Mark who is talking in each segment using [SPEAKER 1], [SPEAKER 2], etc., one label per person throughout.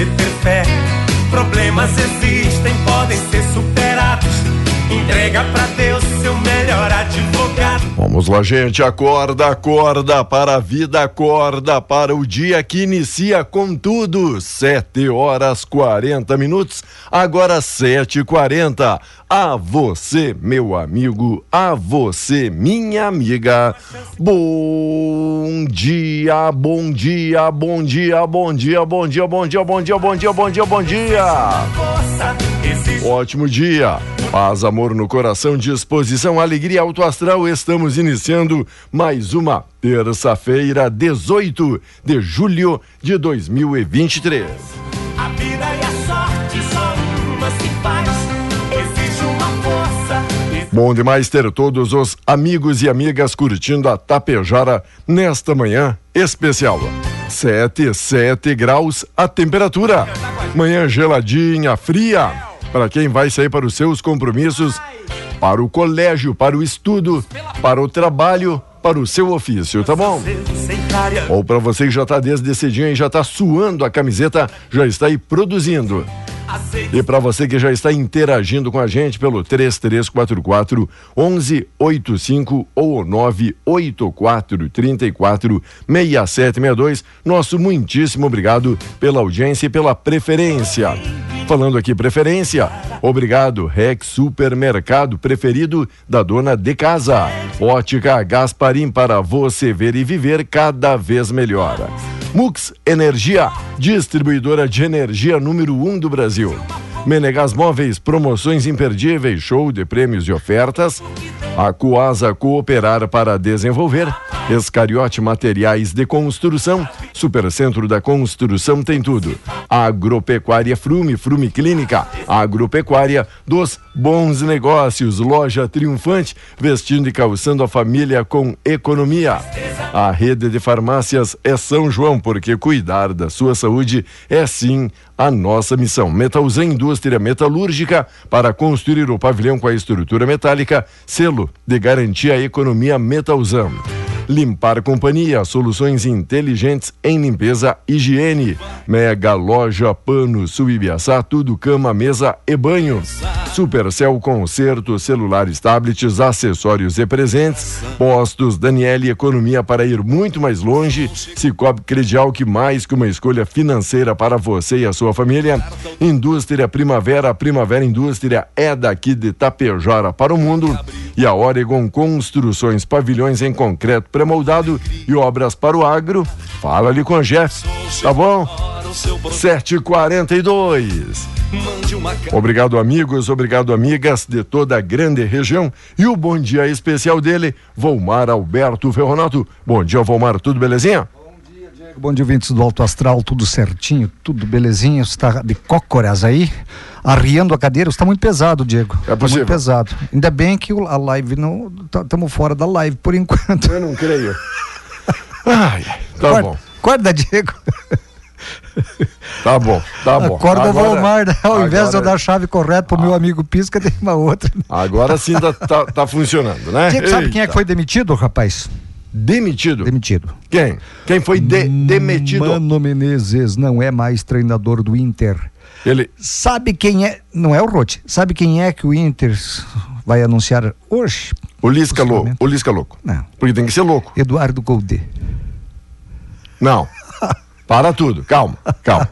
[SPEAKER 1] você
[SPEAKER 2] ter fé. Problemas existem, podem ser superados. Entrega pra Deus seu melhor advogado.
[SPEAKER 3] Vamos lá, gente. Acorda, acorda para a vida, acorda para o dia que inicia com tudo. Sete horas 40 minutos, agora sete e quarenta. A você, meu amigo, a você, minha amiga. Bom dia, bom dia, bom dia, bom dia, bom dia, bom dia, bom dia, bom dia, bom dia, bom dia. Ótimo dia. Paz, amor no coração, disposição, alegria, alto astral. Estamos iniciando mais uma terça-feira, 18 de julho de 2023.
[SPEAKER 2] a vida
[SPEAKER 3] Bom demais ter todos os amigos e amigas curtindo a Tapejara nesta manhã especial. 7, 7 graus a temperatura. Manhã geladinha, fria. Para quem vai sair para os seus compromissos, para o colégio, para o estudo, para o trabalho, para o seu ofício, tá bom? Ou para você que já está desde cedinho e já está suando a camiseta, já está aí produzindo. E para você que já está interagindo com a gente pelo 3344 1185 ou 984 34 6762, nosso muitíssimo obrigado pela audiência e pela preferência. Falando aqui preferência, obrigado Rex Supermercado preferido da dona de casa. Ótica Gasparim para você ver e viver cada vez melhor. Mux Energia, distribuidora de energia número 1 um do Brasil. Menegas Móveis, promoções imperdíveis, show de prêmios e ofertas. A Coasa Cooperar para Desenvolver. Escariote Materiais de Construção. Supercentro da Construção tem tudo. Agropecuária Frume, Frume Clínica. Agropecuária dos bons negócios. Loja triunfante, vestindo e calçando a família com economia. A rede de farmácias é São João, porque cuidar da sua saúde é sim a nossa missão. Metalzan Indústria Metalúrgica para construir o pavilhão com a estrutura metálica, selo de garantia à economia Metalzan. Limpar Companhia, soluções inteligentes em limpeza e higiene. Mega Loja Pano Subibiaçá, tudo cama, mesa e banho. Supercel Concerto, celulares, tablets, acessórios e presentes. Postos Daniele Economia para ir muito mais longe. Cicobi Credial que mais que uma escolha financeira para você e a sua família. Indústria Primavera, Primavera Indústria é daqui de Tapejara para o mundo. E a Oregon Construções, pavilhões em concreto pré-moldado e obras para o agro. Fala ali com a Jeff, tá bom? 742. Obrigado, amigos, obrigado, amigas de toda a grande região. E o bom dia especial dele, Volmar Alberto Ferronato. Bom dia, Volmar, tudo belezinha?
[SPEAKER 4] Bom dia, vintes do Alto Astral, tudo certinho, tudo belezinha. Você está de cócoras aí, arriando a cadeira. Está muito pesado, Diego.
[SPEAKER 3] É
[SPEAKER 4] tá muito pesado. Ainda bem que a live não. Estamos fora da live por enquanto.
[SPEAKER 3] Eu não creio. Ai, tá bom.
[SPEAKER 4] Acorda, Diego.
[SPEAKER 3] Tá bom, tá bom.
[SPEAKER 4] Acorda o Valmar, né? Ao invés de eu
[SPEAKER 3] agora-
[SPEAKER 4] dar a chave correta pro meu amigo Pisca, tem uma outra.
[SPEAKER 3] Agora sim tá, tá, tá funcionando, né?
[SPEAKER 4] Diego, sabe quem é que
[SPEAKER 3] Eita.
[SPEAKER 4] foi demitido, rapaz?
[SPEAKER 3] Demitido.
[SPEAKER 4] Demitido.
[SPEAKER 3] Quem? Quem foi de- demitido?
[SPEAKER 4] Mano Menezes não é mais treinador do Inter.
[SPEAKER 3] Ele.
[SPEAKER 4] Sabe quem é? Não é o Rote. Sabe quem é que o Inter vai anunciar hoje?
[SPEAKER 3] O Lisca louco. O Lisca louco.
[SPEAKER 4] Não.
[SPEAKER 3] Porque tem que ser louco.
[SPEAKER 4] Eduardo Goldê.
[SPEAKER 3] Não. Para tudo. Calma, calma.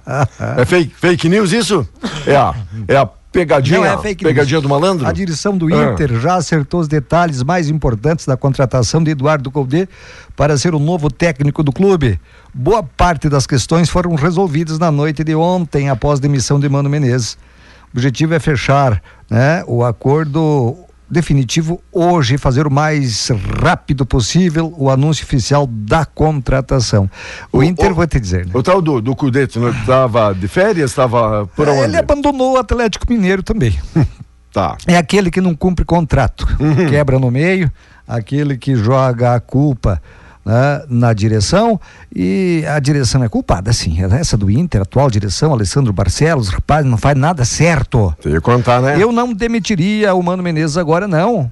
[SPEAKER 3] É fake, fake news isso? É a, é a pegadinha,
[SPEAKER 4] é
[SPEAKER 3] pegadinha do malandro?
[SPEAKER 4] A direção do
[SPEAKER 3] Ah.
[SPEAKER 4] Inter já acertou os detalhes mais importantes da contratação de Eduardo Goldê para ser o novo técnico do clube. Boa parte das questões foram resolvidas na noite de ontem, após a demissão de Mano Menezes. O objetivo é fechar né, o acordo definitivo hoje, fazer o mais rápido possível o anúncio oficial da contratação. O,
[SPEAKER 3] O-
[SPEAKER 4] Inter,
[SPEAKER 3] o-
[SPEAKER 4] vou te dizer, né?
[SPEAKER 3] O tal do, do Cudete estava de férias? Estava por onde?
[SPEAKER 4] Ele abandonou o Atlético Mineiro também.
[SPEAKER 3] Tá.
[SPEAKER 4] É aquele que não cumpre contrato,
[SPEAKER 3] Uhum.
[SPEAKER 4] quebra no meio, aquele que joga a culpa né, na direção e a direção é culpada, sim. Essa do Inter, a atual direção, Alessandro Barcelos, rapaz, não faz nada certo.
[SPEAKER 3] Tem que contar, né?
[SPEAKER 4] Eu não demitiria o Mano Menezes agora, não.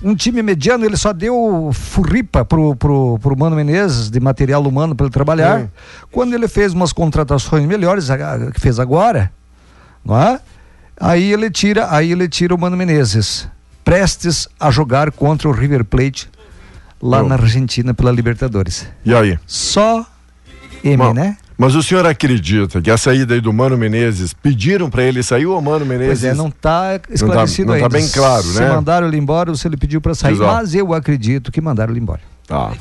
[SPEAKER 4] Um time mediano, ele só deu furripa pro, pro, pro Mano Menezes de material humano para ele trabalhar. Quando ele fez umas contratações melhores, que fez agora, não é? Aí ele tira, aí ele tira o Mano Menezes, prestes a jogar contra o River Plate lá na Argentina pela Libertadores.
[SPEAKER 3] E aí?
[SPEAKER 4] Só M,
[SPEAKER 3] Bom,
[SPEAKER 4] né?
[SPEAKER 3] Mas o senhor acredita que a saída aí do Mano Menezes pediram para ele sair ou o Mano Menezes?
[SPEAKER 4] Pois é, não está esclarecido
[SPEAKER 3] não tá
[SPEAKER 4] ainda.
[SPEAKER 3] bem claro,
[SPEAKER 4] se
[SPEAKER 3] né?
[SPEAKER 4] mandaram ele embora ou se ele pediu para sair,
[SPEAKER 3] Exato.
[SPEAKER 4] mas eu acredito que mandaram ele embora.
[SPEAKER 3] Tá.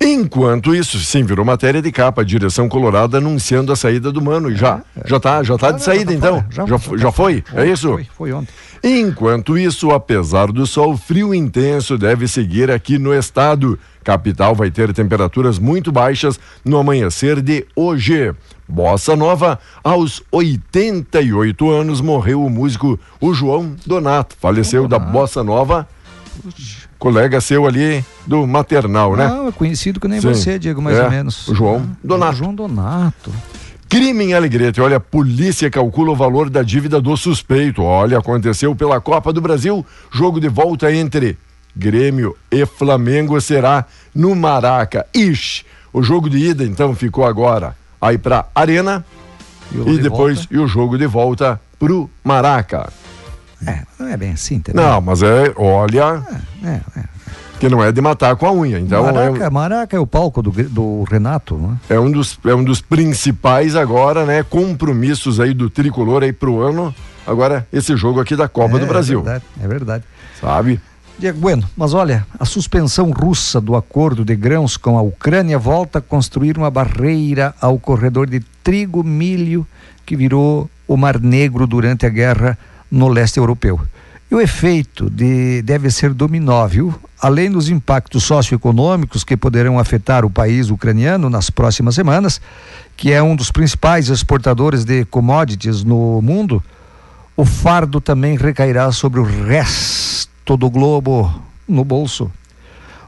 [SPEAKER 3] Enquanto isso, sim, virou matéria de capa, a direção colorada anunciando a saída do Mano. Já, já tá, já tá de saída
[SPEAKER 4] já
[SPEAKER 3] então? Já,
[SPEAKER 4] já-
[SPEAKER 3] já foi? É isso?
[SPEAKER 4] Foi, foi ontem.
[SPEAKER 3] Enquanto isso, apesar do sol, frio intenso deve seguir aqui no estado. Capital vai ter temperaturas muito baixas no amanhecer de hoje. Bossa Nova, aos 88 anos, morreu o músico o João Donato. Faleceu da Bossa Nova, colega seu ali do maternal, né?
[SPEAKER 4] Não, é conhecido que nem
[SPEAKER 3] Sim.
[SPEAKER 4] você, Diego, mais
[SPEAKER 3] É,
[SPEAKER 4] ou menos.
[SPEAKER 3] o João Donato.
[SPEAKER 4] O João Donato.
[SPEAKER 3] Crime em Alegrete. Olha, a polícia calcula o valor da dívida do suspeito. Olha, aconteceu pela Copa do Brasil. Jogo de volta entre Grêmio e Flamengo será no Maraca. Ixi, o jogo de ida então ficou agora aí pra Arena e
[SPEAKER 4] de
[SPEAKER 3] depois
[SPEAKER 4] volta?
[SPEAKER 3] e o jogo de volta pro Maraca.
[SPEAKER 4] É, não é bem assim, entendeu?
[SPEAKER 3] Não, mas é, olha,
[SPEAKER 4] É, é.
[SPEAKER 3] Que não é de matar com a unha. Então
[SPEAKER 4] Maraca,
[SPEAKER 3] é,
[SPEAKER 4] Maraca é o palco do, do Renato, né?
[SPEAKER 3] é um dos é um dos principais agora, né, compromissos aí do tricolor aí pro ano. Agora esse jogo aqui da Copa
[SPEAKER 4] é,
[SPEAKER 3] do Brasil,
[SPEAKER 4] É verdade, é verdade.
[SPEAKER 3] sabe?
[SPEAKER 4] Diego Bueno, mas olha, a suspensão russa do acordo de grãos com a Ucrânia volta a construir uma barreira ao corredor de trigo, milho que virou o Mar Negro durante a guerra no leste europeu. E o efeito de, deve ser dominó, viu? Além dos impactos socioeconômicos que poderão afetar o país ucraniano nas próximas semanas, que é um dos principais exportadores de commodities no mundo, o fardo também recairá sobre o resto do globo no bolso.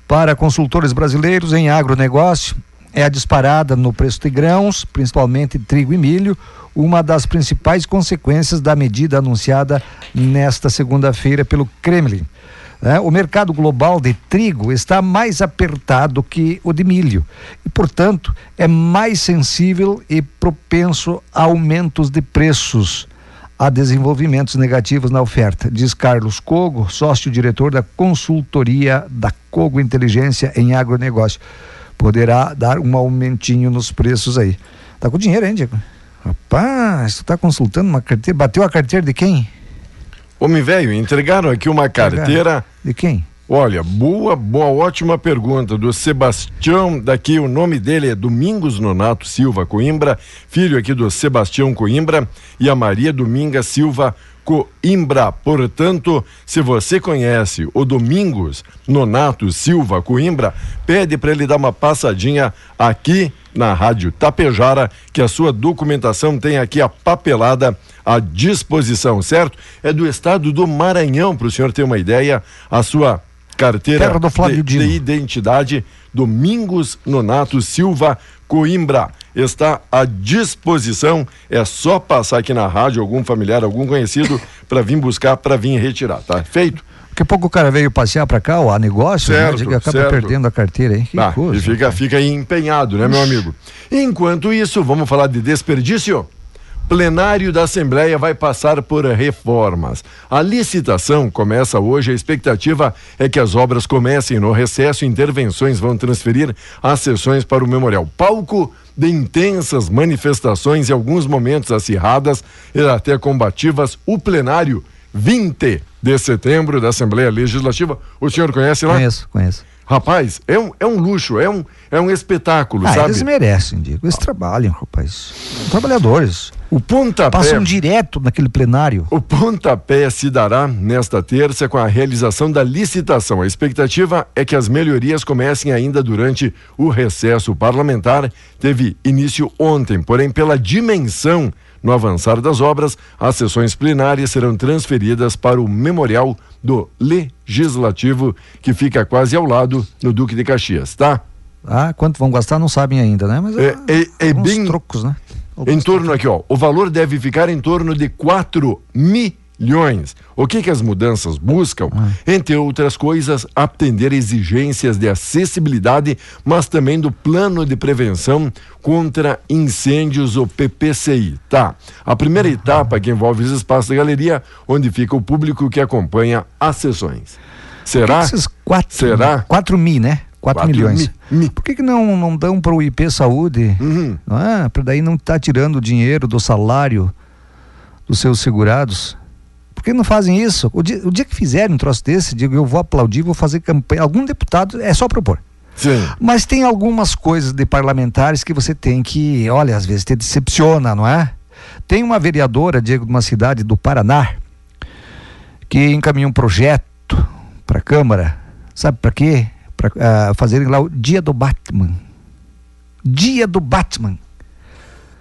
[SPEAKER 4] Para consultores brasileiros em agronegócio, é a disparada no preço de grãos, principalmente trigo e milho, uma das principais consequências da medida anunciada nesta segunda-feira pelo Kremlin. né? O mercado global de trigo está mais apertado que o de milho e, portanto, é mais sensível e propenso a aumentos de preços há desenvolvimentos negativos na oferta, diz Carlos Cogo, sócio-diretor da consultoria da Cogo Inteligência em Agronegócio. Poderá dar um aumentinho nos preços aí. Tá com dinheiro, hein, Diego? Rapaz, tu tá consultando uma carteira. Bateu a carteira de quem?
[SPEAKER 3] Homem velho, entregaram aqui uma carteira
[SPEAKER 4] De quem?
[SPEAKER 3] Olha, boa, boa, ótima pergunta do Sebastião, daqui o nome dele é Domingos Nonato Silva Coimbra, filho aqui do Sebastião Coimbra e a Maria Dominga Silva Coimbra. Portanto, se você conhece o Domingos Nonato Silva Coimbra, pede para ele dar uma passadinha aqui na Rádio Tapejara, que a sua documentação tem aqui a papelada à disposição, certo? É do estado do Maranhão, para o senhor ter uma ideia, a sua carteira de, de, identidade Domingos Nonato Silva Coimbra está à disposição. É só passar aqui na rádio algum familiar, algum conhecido para vir buscar, para vir retirar, tá? Feito.
[SPEAKER 4] Daqui a pouco o cara veio passear para cá, a negócio, né? certo, né? acaba certo. perdendo a carteira, hein?
[SPEAKER 3] Que ah, coisa. E fica, fica empenhado, né, meu amigo? Enquanto isso, vamos falar de desperdício? Plenário da Assembleia vai passar por reformas. A licitação começa hoje. A expectativa é que as obras comecem no recesso. Intervenções vão transferir as sessões para o memorial. Palco de intensas manifestações e alguns momentos acirradas e até combativas. O plenário 20 de setembro da Assembleia Legislativa. O senhor conhece lá?
[SPEAKER 4] Conheço, conheço.
[SPEAKER 3] Rapaz, é um, é um luxo, é um, é um espetáculo, ah, sabe?
[SPEAKER 4] Eles merecem, Diego. Eles trabalham, rapaz. São trabalhadores.
[SPEAKER 3] O pontapé.
[SPEAKER 4] Passam direto naquele plenário.
[SPEAKER 3] O pontapé se dará nesta terça com a realização da licitação. A expectativa é que as melhorias comecem ainda durante o recesso parlamentar. Teve início ontem, porém, pela dimensão no avançar das obras, as sessões plenárias serão transferidas para o Memorial do Legislativo, que fica quase ao lado no Duque de Caxias, tá?
[SPEAKER 4] Ah, quanto vão gastar não sabem ainda, né? Mas
[SPEAKER 3] é, é, é bem trocos, né? Alguns em torno trocos. aqui, ó, o valor deve ficar em torno de 4 milhões. O que que as mudanças buscam? Ah. Entre outras coisas, atender exigências de acessibilidade, mas também do plano de prevenção contra incêndios, o PPCI, tá? A primeira etapa que envolve os espaços da galeria, onde fica o público que acompanha as sessões. Será?
[SPEAKER 4] Esses quatro, Será? 4 mil, né? 4, milhões. Mi, mi. Por que, que não, não dão para o IP Saúde? Uhum. Não é? Para daí não estar tá tirando dinheiro do salário dos seus segurados. Que não fazem isso? O dia, o dia que fizerem um troço desse, digo, eu vou aplaudir, vou fazer campanha. Algum deputado, é só propor. Sim. Mas tem algumas coisas de parlamentares que você tem que, olha, às vezes te decepciona, não é? Tem uma vereadora, Diego, de uma cidade do Paraná, que encaminhou um projeto para a Câmara, sabe para quê? Para uh, fazerem lá o Dia do Batman. Dia do Batman.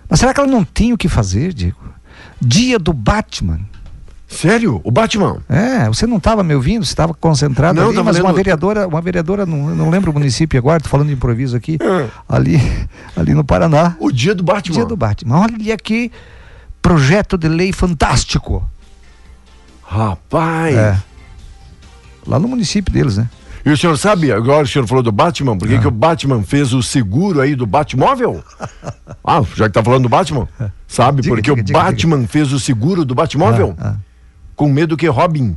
[SPEAKER 4] Mas será que ela não tem o que fazer, Diego? Dia do Batman.
[SPEAKER 3] Sério? O Batman?
[SPEAKER 4] É, você não estava me ouvindo, você estava concentrado não, ali, mas lendo... uma vereadora, uma vereadora, não, não lembro o município agora, tô falando de improviso aqui, é. ali, ali no Paraná.
[SPEAKER 3] O dia do Batman.
[SPEAKER 4] Dia do Batman. Olha aqui, projeto de lei fantástico.
[SPEAKER 3] Rapaz. É.
[SPEAKER 4] Lá no município deles, né?
[SPEAKER 3] E o senhor sabe, agora o senhor falou do Batman, por que, ah. que o Batman fez o seguro aí do Batmóvel? ah, já que tá falando do Batman, sabe? Diga, porque diga, o diga, Batman fez o seguro do Batmóvel? Ah, ah com medo que Robin.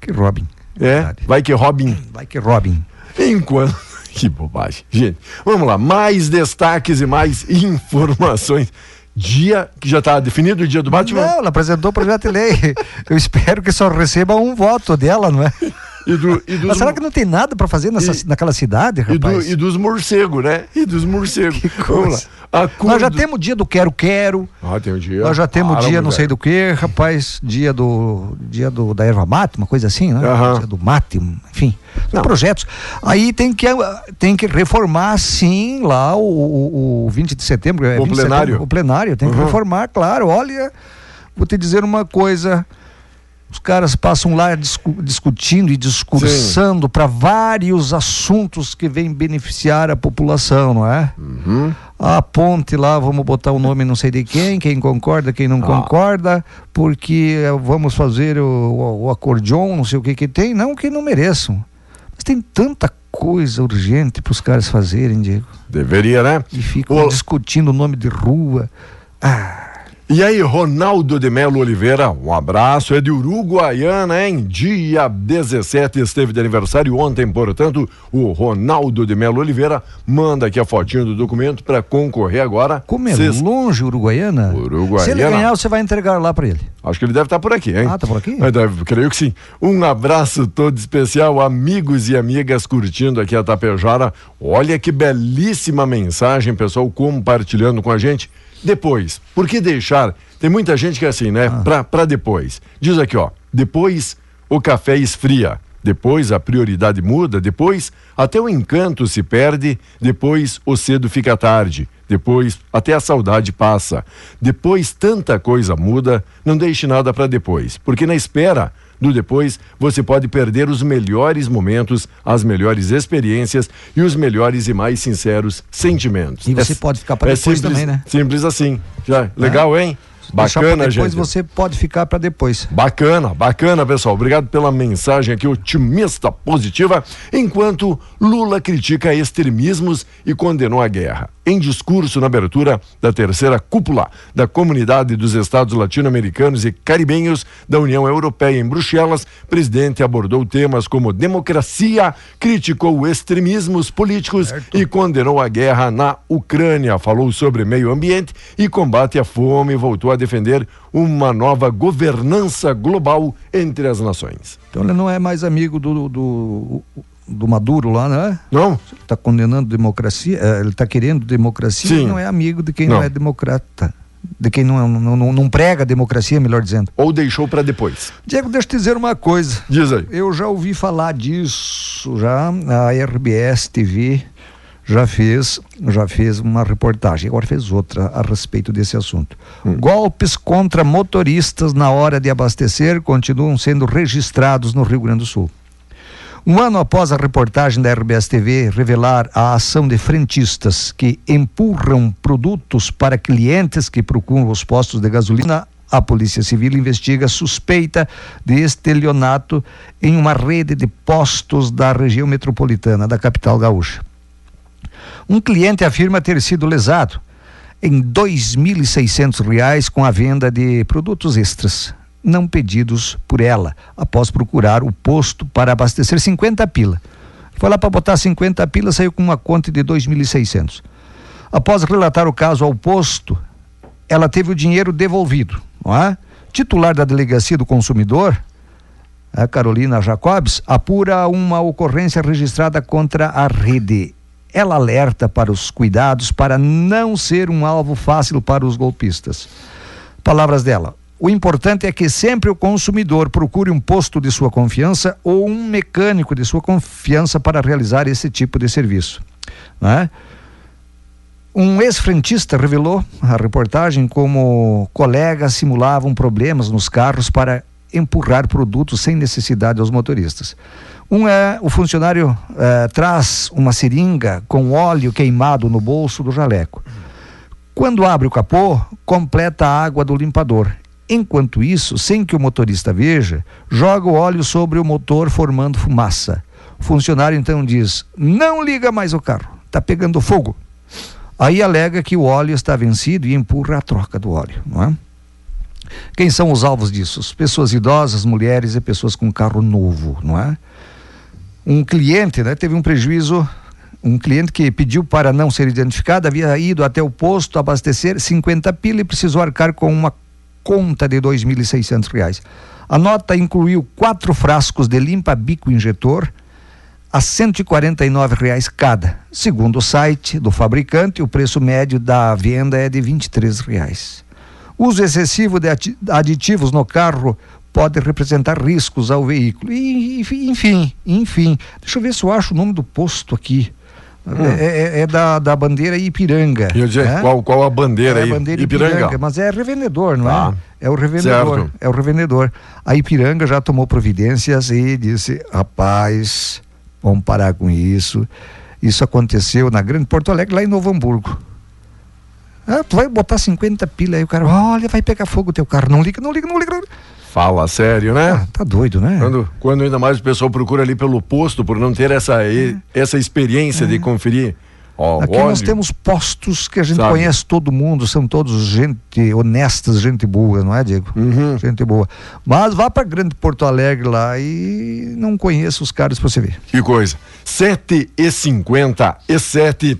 [SPEAKER 4] Que Robin.
[SPEAKER 3] É, é vai que Robin.
[SPEAKER 4] Vai que Robin.
[SPEAKER 3] Enquanto. Que bobagem. Gente, vamos lá. Mais destaques e mais informações. Dia que já está definido o dia do Batman?
[SPEAKER 4] Não, ela apresentou o projeto de lei. Eu espero que só receba um voto dela, não é? E do, e dos... Mas será que não tem nada para fazer nessa, e, naquela cidade, rapaz?
[SPEAKER 3] E, do, e dos morcegos, né? E dos morcegos. Que
[SPEAKER 4] coisa. Nós já temos o dia do quero-quero.
[SPEAKER 3] Ah, tem o dia.
[SPEAKER 4] Nós já temos o dia não sei do que, rapaz. Dia do. Dia do, da erva mate, uma coisa assim, né? Uhum. Dia do mate, enfim. Projetos. Aí tem que, tem que reformar, sim, lá o, o, o 20 de setembro. É
[SPEAKER 3] o plenário.
[SPEAKER 4] Setembro, o plenário. Tem que uhum. reformar, claro. Olha, vou te dizer uma coisa. Os caras passam lá discu discutindo e discursando para vários assuntos que vêm beneficiar a população, não é? Uhum. A ponte lá, vamos botar o nome não sei de quem, quem concorda, quem não ah. concorda, porque vamos fazer o, o, o acordeon, não sei o que que tem, não que não mereçam. Mas tem tanta coisa urgente para os caras fazerem, Diego.
[SPEAKER 3] Deveria, né?
[SPEAKER 4] E ficam o... discutindo o nome de rua. Ah.
[SPEAKER 3] E aí, Ronaldo de Melo Oliveira, um abraço, é de Uruguaiana, hein? Dia 17 esteve de aniversário ontem, portanto, o Ronaldo de Melo Oliveira manda aqui a fotinho do documento para concorrer agora.
[SPEAKER 4] Como é Cês... longe, Uruguaiana?
[SPEAKER 3] Uruguaiana.
[SPEAKER 4] Se ele ganhar, você vai entregar lá para ele.
[SPEAKER 3] Acho que ele deve estar tá por aqui, hein?
[SPEAKER 4] Ah, tá por aqui?
[SPEAKER 3] Deve, creio que sim. Um abraço todo especial, amigos e amigas curtindo aqui a Tapejara. Olha que belíssima mensagem, pessoal, compartilhando com a gente. Depois, por que deixar? Tem muita gente que é assim, né? Ah. Pra, pra depois. Diz aqui, ó. Depois o café esfria. Depois a prioridade muda, depois até o encanto se perde, depois o cedo fica tarde, depois até a saudade passa. Depois tanta coisa muda, não deixe nada para depois, porque na espera do depois, você pode perder os melhores momentos, as melhores experiências e os melhores e mais sinceros sentimentos.
[SPEAKER 4] E você é, pode ficar para é depois
[SPEAKER 3] simples,
[SPEAKER 4] também, né?
[SPEAKER 3] Simples assim. Já, legal, é. hein? Bacana,
[SPEAKER 4] depois
[SPEAKER 3] gente.
[SPEAKER 4] você pode ficar para depois.
[SPEAKER 3] Bacana, bacana, pessoal. Obrigado pela mensagem aqui otimista, positiva. Enquanto Lula critica extremismos e condenou a guerra. Em discurso na abertura da terceira cúpula da Comunidade dos Estados Latino-Americanos e Caribenhos da União Europeia em Bruxelas, presidente abordou temas como democracia, criticou extremismos políticos certo. e condenou a guerra na Ucrânia. Falou sobre meio ambiente e combate à fome voltou a defender uma nova governança global entre as nações.
[SPEAKER 4] Então ele não é mais amigo do, do do Maduro lá, né?
[SPEAKER 3] Não.
[SPEAKER 4] Está condenando democracia, eh, ele está querendo democracia, Sim. não é amigo de quem não, não é democrata. De quem não, não, não, prega democracia, melhor dizendo.
[SPEAKER 3] Ou deixou para depois.
[SPEAKER 4] Diego, deixa eu te dizer uma coisa.
[SPEAKER 3] Diz aí.
[SPEAKER 4] Eu já ouvi falar disso, já a RBS TV já fez, já fez uma reportagem, agora fez outra a respeito desse assunto. Hum. Golpes contra motoristas na hora de abastecer continuam sendo registrados no Rio Grande do Sul. Um ano após a reportagem da RBS TV revelar a ação de frentistas que empurram produtos para clientes que procuram os postos de gasolina, a Polícia Civil investiga suspeita de estelionato em uma rede de postos da região metropolitana da capital gaúcha. Um cliente afirma ter sido lesado em R$ 2.600 com a venda de produtos extras não pedidos por ela, após procurar o posto para abastecer 50 pila. Foi lá para botar 50 pila, saiu com uma conta de 2.600. Após relatar o caso ao posto, ela teve o dinheiro devolvido, não é? Titular da delegacia do consumidor, a Carolina Jacobs, apura uma ocorrência registrada contra a rede. Ela alerta para os cuidados para não ser um alvo fácil para os golpistas. Palavras dela: o importante é que sempre o consumidor procure um posto de sua confiança ou um mecânico de sua confiança para realizar esse tipo de serviço. Né? Um ex-frentista revelou a reportagem como colegas simulavam problemas nos carros para empurrar produtos sem necessidade aos motoristas. Um é o funcionário é, traz uma seringa com óleo queimado no bolso do jaleco. Quando abre o capô, completa a água do limpador Enquanto isso, sem que o motorista veja, joga o óleo sobre o motor formando fumaça. O funcionário então diz: Não liga mais o carro, está pegando fogo. Aí alega que o óleo está vencido e empurra a troca do óleo, não é? Quem são os alvos disso? Pessoas idosas, mulheres e pessoas com carro novo, não é? Um cliente, né, teve um prejuízo um cliente que pediu para não ser identificado, havia ido até o posto abastecer 50 pila e precisou arcar com uma conta de R$ 2.600. A nota incluiu quatro frascos de limpa-bico injetor a 149 reais cada. Segundo o site do fabricante, o preço médio da venda é de 23 reais. Uso excessivo de aditivos no carro pode representar riscos ao veículo. E, enfim, enfim. Deixa eu ver se eu acho o nome do posto aqui. Hum. É, é, é, da, da bandeira Ipiranga.
[SPEAKER 3] Eu dizer, né? qual, qual a bandeira é
[SPEAKER 4] aí?
[SPEAKER 3] A
[SPEAKER 4] bandeira Ipiranga. Ipiranga. Mas é revendedor, não tá. é? É o revendedor. Certo. É o revendedor. A Ipiranga já tomou providências e disse: rapaz, vamos parar com isso. Isso aconteceu na Grande Porto Alegre, lá em Novo Hamburgo. Ah, tu vai botar 50 pila aí, o cara, olha, vai pegar fogo o teu carro. Não liga, não liga, não liga. Não liga.
[SPEAKER 3] Fala sério, né? Ah,
[SPEAKER 4] tá doido, né?
[SPEAKER 3] Quando, quando ainda mais o pessoal procura ali pelo posto por não ter essa, é. essa experiência é. de conferir
[SPEAKER 4] Ó, Aqui óleo. nós temos postos que a gente Sabe. conhece todo mundo, são todos gente honestas, gente boa, não é, Diego? Uhum. Gente boa. Mas vá para Grande Porto Alegre lá e não conheça os caras para você ver.
[SPEAKER 3] Que coisa. 7 e 50 e 7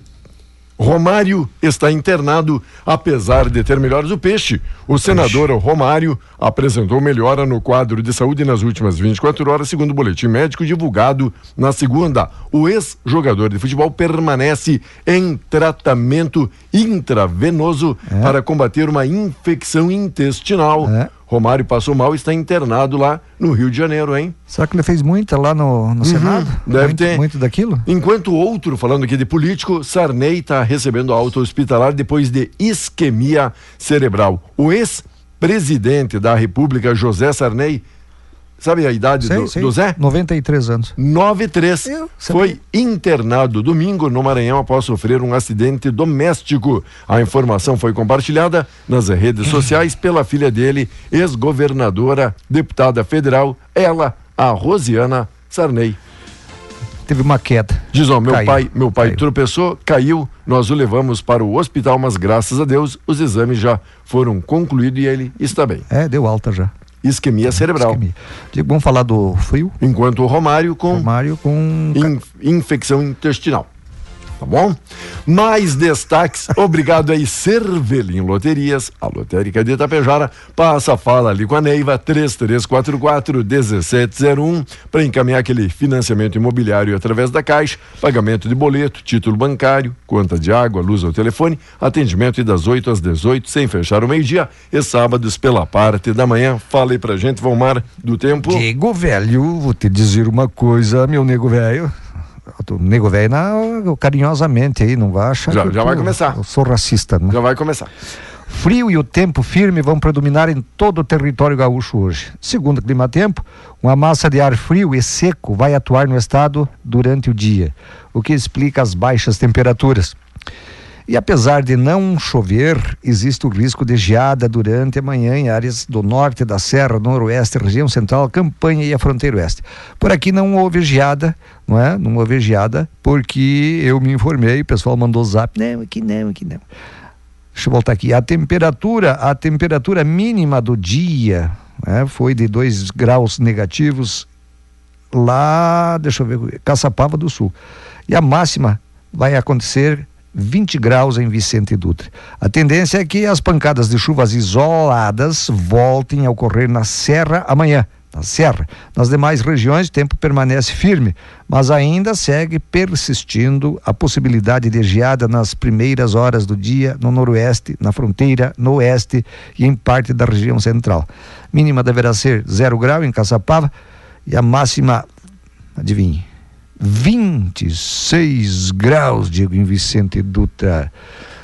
[SPEAKER 3] Romário está internado, apesar de ter melhores o peixe. O senador Romário apresentou melhora no quadro de saúde nas últimas 24 horas, segundo o boletim médico divulgado na segunda. O ex-jogador de futebol permanece em tratamento intravenoso é. para combater uma infecção intestinal. É. Romário passou mal e está internado lá no Rio de Janeiro, hein?
[SPEAKER 4] Será que ele fez muita lá no, no uhum, Senado?
[SPEAKER 3] Deve
[SPEAKER 4] muito,
[SPEAKER 3] ter.
[SPEAKER 4] Muito daquilo?
[SPEAKER 3] Enquanto outro, falando aqui de político, Sarney está recebendo alta hospitalar depois de isquemia cerebral. O ex-presidente da República, José Sarney, Sabe a idade sei, do, sei. do Zé?
[SPEAKER 4] 93 anos.
[SPEAKER 3] 93. Eu, Foi internado domingo no Maranhão após sofrer um acidente doméstico. A informação foi compartilhada nas redes sociais pela filha dele, ex-governadora, deputada federal, ela, a Rosiana Sarney.
[SPEAKER 4] Teve uma queda.
[SPEAKER 3] Diz, ó, meu caiu, pai, meu pai caiu. tropeçou, caiu, nós o levamos para o hospital, mas graças a Deus os exames já foram concluídos e ele está bem.
[SPEAKER 4] É, deu alta já
[SPEAKER 3] isquemia cerebral. Isquemia.
[SPEAKER 4] Vamos falar do frio?
[SPEAKER 3] Enquanto o Romário com,
[SPEAKER 4] Romário com...
[SPEAKER 3] In, infecção intestinal tá bom? Mais destaques, obrigado aí, Cervelim Loterias, a lotérica de Itapejara, passa a fala ali com a Neiva, 3344-1701, para encaminhar aquele financiamento imobiliário através da Caixa, pagamento de boleto, título bancário, conta de água, luz ao telefone, atendimento das 8 às 18, sem fechar o meio-dia, e sábados pela parte da manhã. Fala aí pra gente, Valmar, do tempo.
[SPEAKER 4] Diego velho, vou te dizer uma coisa, meu nego velho nego velho carinhosamente aí, não vai achar
[SPEAKER 3] já, já eu, vai começar.
[SPEAKER 4] Eu sou racista, né?
[SPEAKER 3] Já vai começar.
[SPEAKER 4] Frio e o tempo firme vão predominar em todo o território gaúcho hoje. Segundo o Clima Tempo, uma massa de ar frio e seco vai atuar no estado durante o dia, o que explica as baixas temperaturas. E apesar de não chover, existe o risco de geada durante a manhã em áreas do norte da Serra, Noroeste, região central, Campanha e a fronteira oeste. Por aqui não houve geada, não é? Não houve geada, porque eu me informei, o pessoal mandou zap, não, aqui não, aqui não. Deixa eu voltar aqui. A temperatura, a temperatura mínima do dia né, foi de 2 graus negativos lá, deixa eu ver, Caçapava do Sul. E a máxima vai acontecer 20 graus em Vicente Dutra. A tendência é que as pancadas de chuvas isoladas voltem a ocorrer na Serra amanhã. Na Serra. Nas demais regiões, o tempo permanece firme, mas ainda segue persistindo a possibilidade de geada nas primeiras horas do dia no noroeste, na fronteira, no oeste e em parte da região central. Mínima deverá ser zero grau em Caçapava e a máxima, adivinhe, 26 graus, Diego em Vicente Dutra.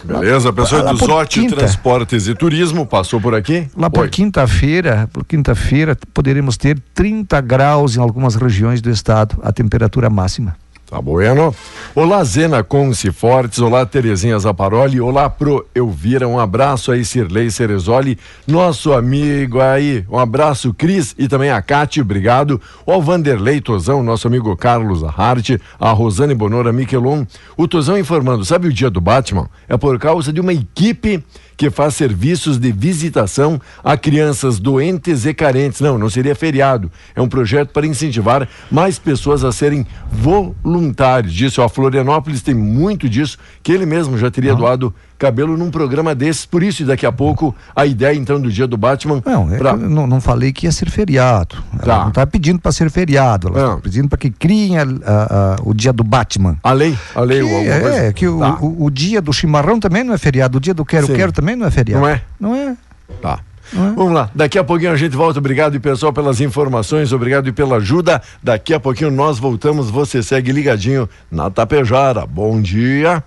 [SPEAKER 3] Beleza, pessoal do Zote Transportes e Turismo passou por aqui?
[SPEAKER 4] Lá por quinta-feira, por quinta-feira poderemos ter 30 graus em algumas regiões do estado, a temperatura máxima.
[SPEAKER 3] Tá bueno. Olá, Zena Conce Fortes. Olá, Terezinha Zaparoli. Olá, Pro Elvira. Um abraço aí, Sirlei Cerezoli. Nosso amigo aí. Um abraço, Cris e também a Cate. Obrigado. O Vanderlei Tozão, nosso amigo Carlos Hart. A Rosane Bonora Miquelon. O Tozão informando: sabe o dia do Batman? É por causa de uma equipe que faz serviços de visitação a crianças doentes e carentes. Não, não seria feriado. É um projeto para incentivar mais pessoas a serem voluntários. Disse, ó, Florianópolis tem muito disso, que ele mesmo já teria doado cabelo num programa desses. Por isso, daqui a pouco, a ideia então do dia do Batman.
[SPEAKER 4] Não, é pra... não, não, falei que ia ser feriado. Tá. Ela não está pedindo para ser feriado, ela está pedindo para que criem a, a, a, o dia do Batman.
[SPEAKER 3] A lei? A lei,
[SPEAKER 4] que, É, que o, tá. o, o, dia do chimarrão também não é feriado, o dia do quero-quero também não é feriado.
[SPEAKER 3] Não é?
[SPEAKER 4] Não é?
[SPEAKER 3] Tá. Vamos lá, daqui a pouquinho a gente volta. Obrigado, pessoal, pelas informações, obrigado e pela ajuda. Daqui a pouquinho nós voltamos. Você segue ligadinho na Tapejara. Bom dia.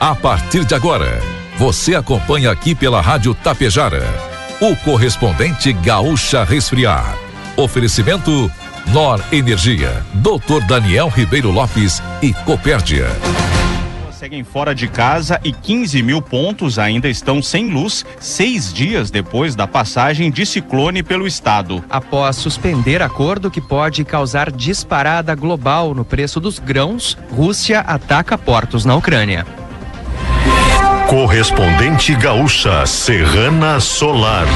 [SPEAKER 5] A partir de agora, você acompanha aqui pela Rádio Tapejara, o correspondente Gaúcha Resfriar. Oferecimento Nor Energia, Dr. Daniel Ribeiro Lopes e Copérdia.
[SPEAKER 6] seguem fora de casa e 15 mil pontos ainda estão sem luz, seis dias depois da passagem de ciclone pelo estado.
[SPEAKER 7] Após suspender acordo que pode causar disparada global no preço dos grãos, Rússia ataca portos na Ucrânia.
[SPEAKER 8] Correspondente gaúcha Serrana Solar.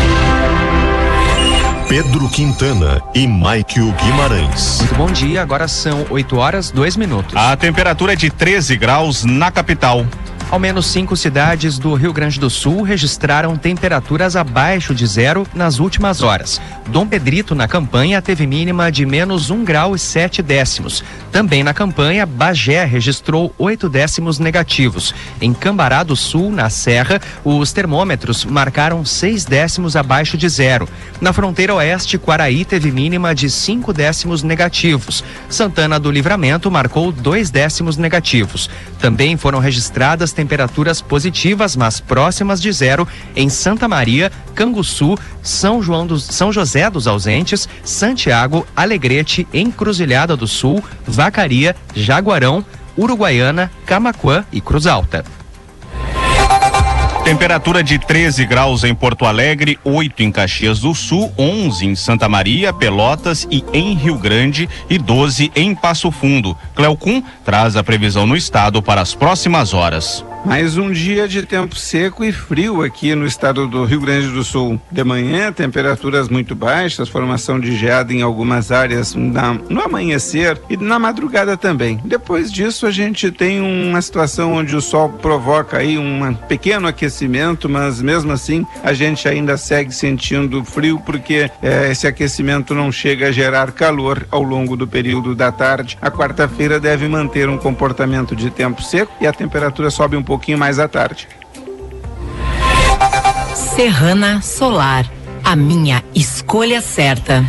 [SPEAKER 8] Pedro Quintana e Maikio Guimarães.
[SPEAKER 7] Muito bom dia, agora são 8 horas 2 minutos.
[SPEAKER 6] A temperatura é de 13 graus na capital.
[SPEAKER 7] Ao menos cinco cidades do Rio Grande do Sul registraram temperaturas abaixo de zero nas últimas horas. Dom Pedrito, na campanha, teve mínima de menos um grau e sete décimos. Também na campanha, Bagé registrou oito décimos negativos. Em Cambará do Sul, na Serra, os termômetros marcaram seis décimos abaixo de zero. Na fronteira oeste, Quaraí teve mínima de cinco décimos negativos. Santana do Livramento marcou dois décimos negativos. Também foram registradas temperaturas positivas, mas próximas de zero em Santa Maria, Canguçu, São João dos São José dos Ausentes, Santiago, Alegrete, Encruzilhada do Sul, Vacaria, Jaguarão, Uruguaiana, Camaquã e Cruz Alta.
[SPEAKER 6] Temperatura de 13 graus em Porto Alegre, 8 em Caxias do Sul, 11 em Santa Maria, Pelotas e em Rio Grande e 12 em Passo Fundo. Cleocum traz a previsão no estado para as próximas horas.
[SPEAKER 9] Mais um dia de tempo seco e frio aqui no estado do Rio Grande do Sul. De manhã, temperaturas muito baixas, formação de geada em algumas áreas na, no amanhecer e na madrugada também. Depois disso, a gente tem uma situação onde o sol provoca aí um pequeno aquecimento, mas mesmo assim a gente ainda segue sentindo frio porque eh, esse aquecimento não chega a gerar calor ao longo do período da tarde. A quarta-feira deve manter um comportamento de tempo seco e a temperatura sobe um pouco pouquinho mais à tarde.
[SPEAKER 10] Serrana Solar, a minha escolha certa.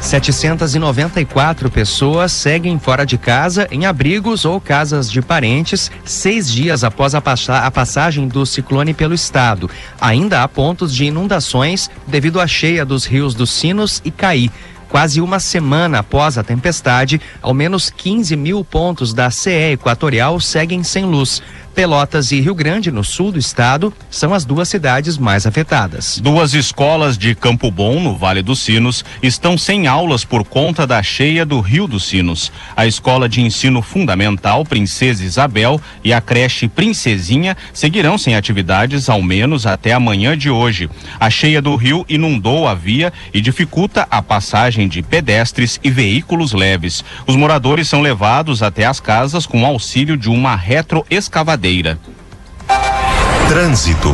[SPEAKER 7] 794 pessoas seguem fora de casa em abrigos ou casas de parentes, seis dias após a, a, passagem do ciclone pelo estado. Ainda há pontos de inundações devido à cheia dos rios dos Sinos e Caí. Quase uma semana após a tempestade, ao menos 15 mil pontos da CE Equatorial seguem sem luz. Pelotas e Rio Grande, no sul do estado, são as duas cidades mais afetadas.
[SPEAKER 6] Duas escolas de Campo Bom, no Vale dos Sinos, estão sem aulas por conta da cheia do Rio dos Sinos. A Escola de Ensino Fundamental Princesa Isabel e a creche Princesinha seguirão sem atividades ao menos até amanhã de hoje. A cheia do rio inundou a via e dificulta a passagem de pedestres e veículos leves. Os moradores são levados até as casas com auxílio de uma retroescavadeira
[SPEAKER 8] Trânsito.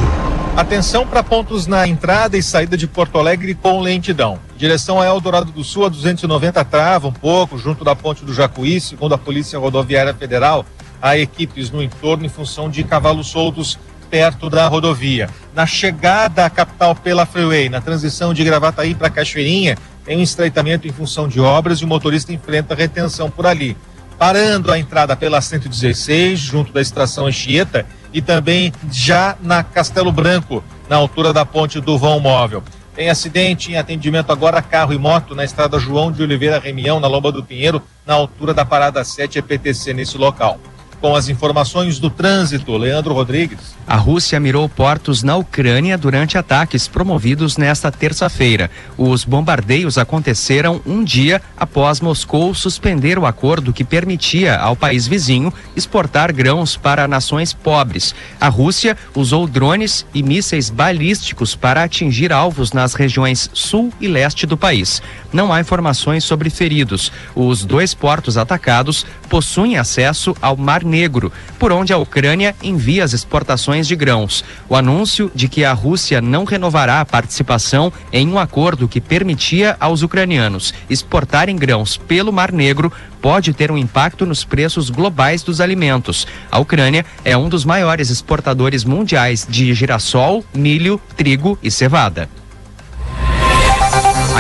[SPEAKER 11] Atenção para pontos na entrada e saída de Porto Alegre com lentidão. Direção a Eldorado do Sul, a 290 trava um pouco, junto da ponte do Jacuí, segundo a Polícia Rodoviária Federal. Há equipes no entorno em função de cavalos soltos perto da rodovia. Na chegada à capital pela Freeway, na transição de Gravataí para Cachoeirinha, tem um estreitamento em função de obras e o motorista enfrenta retenção por ali parando a entrada pela 116, junto da estação Anchieta, e também já na Castelo Branco, na altura da ponte do vão móvel. Tem acidente em atendimento agora carro e moto na estrada João de Oliveira Remião, na Lomba do Pinheiro, na altura da parada 7 EPTC nesse local. Com as informações do trânsito, Leandro Rodrigues.
[SPEAKER 7] A Rússia mirou portos na Ucrânia durante ataques promovidos nesta terça-feira. Os bombardeios aconteceram um dia após Moscou suspender o acordo que permitia ao país vizinho exportar grãos para nações pobres. A Rússia usou drones e mísseis balísticos para atingir alvos nas regiões sul e leste do país. Não há informações sobre feridos. Os dois portos atacados possuem acesso ao Mar Negro, por onde a Ucrânia envia as exportações de grãos. O anúncio de que a Rússia não renovará a participação em um acordo que permitia aos ucranianos exportarem grãos pelo Mar Negro pode ter um impacto nos preços globais dos alimentos. A Ucrânia é um dos maiores exportadores mundiais de girassol, milho, trigo e cevada.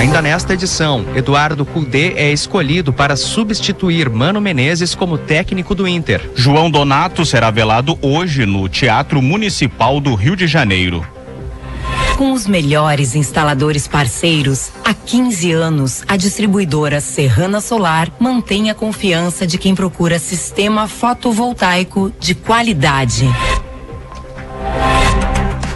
[SPEAKER 7] Ainda nesta edição, Eduardo Cudê é escolhido para substituir Mano Menezes como técnico do Inter.
[SPEAKER 6] João Donato será velado hoje no Teatro Municipal do Rio de Janeiro.
[SPEAKER 10] Com os melhores instaladores parceiros, há 15 anos, a distribuidora Serrana Solar mantém a confiança de quem procura sistema fotovoltaico de qualidade.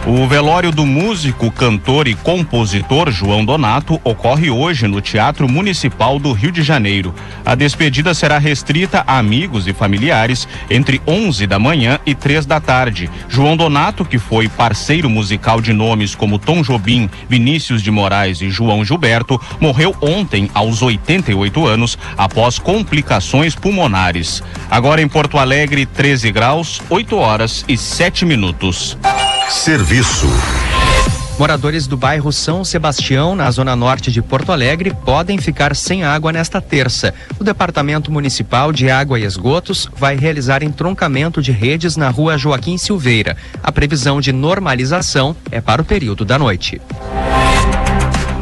[SPEAKER 6] O velório do músico, cantor e compositor João Donato ocorre hoje no Teatro Municipal do Rio de Janeiro. A despedida será restrita a amigos e familiares entre 11 da manhã e 3 da tarde. João Donato, que foi parceiro musical de nomes como Tom Jobim, Vinícius de Moraes e João Gilberto, morreu ontem aos 88 anos após complicações pulmonares. Agora em Porto Alegre, 13 graus, 8 horas e 7 minutos.
[SPEAKER 8] Serviço.
[SPEAKER 7] Moradores do bairro São Sebastião, na zona norte de Porto Alegre, podem ficar sem água nesta terça. O Departamento Municipal de Água e Esgotos vai realizar entroncamento de redes na rua Joaquim Silveira. A previsão de normalização é para o período da noite.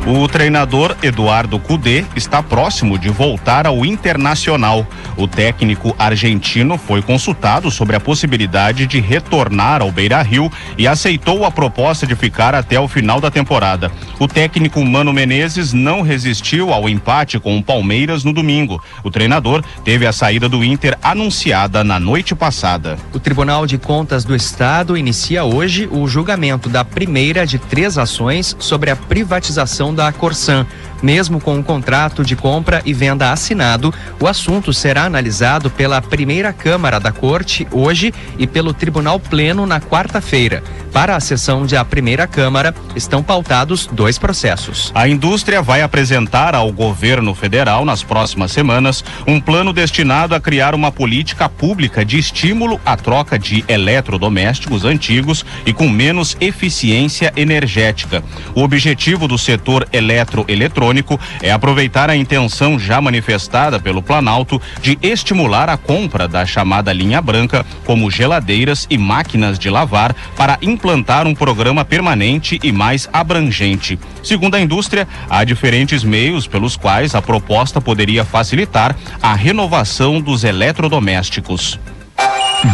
[SPEAKER 6] O treinador Eduardo Cudê está próximo de voltar ao Internacional. O técnico argentino foi consultado sobre a possibilidade de retornar ao Beira-Rio e aceitou a proposta de ficar até o final da temporada. O técnico Mano Menezes não resistiu ao empate com o Palmeiras no domingo. O treinador teve a saída do Inter anunciada na noite passada.
[SPEAKER 7] O Tribunal de Contas do Estado inicia hoje o julgamento da primeira de três ações sobre a privatização da Corsan. Mesmo com o contrato de compra e venda assinado, o assunto será analisado pela primeira Câmara da Corte hoje e pelo Tribunal Pleno na quarta-feira. Para a sessão de a primeira Câmara, estão pautados dois processos.
[SPEAKER 6] A indústria vai apresentar ao governo federal nas próximas semanas um plano destinado a criar uma política pública de estímulo à troca de eletrodomésticos antigos e com menos eficiência energética. O objetivo do setor eletroeletrônico é aproveitar a intenção já manifestada pelo Planalto de estimular a compra da chamada linha branca, como geladeiras e máquinas de lavar, para implantar um programa permanente e mais abrangente. Segundo a indústria, há diferentes meios pelos quais a proposta poderia facilitar a renovação dos eletrodomésticos.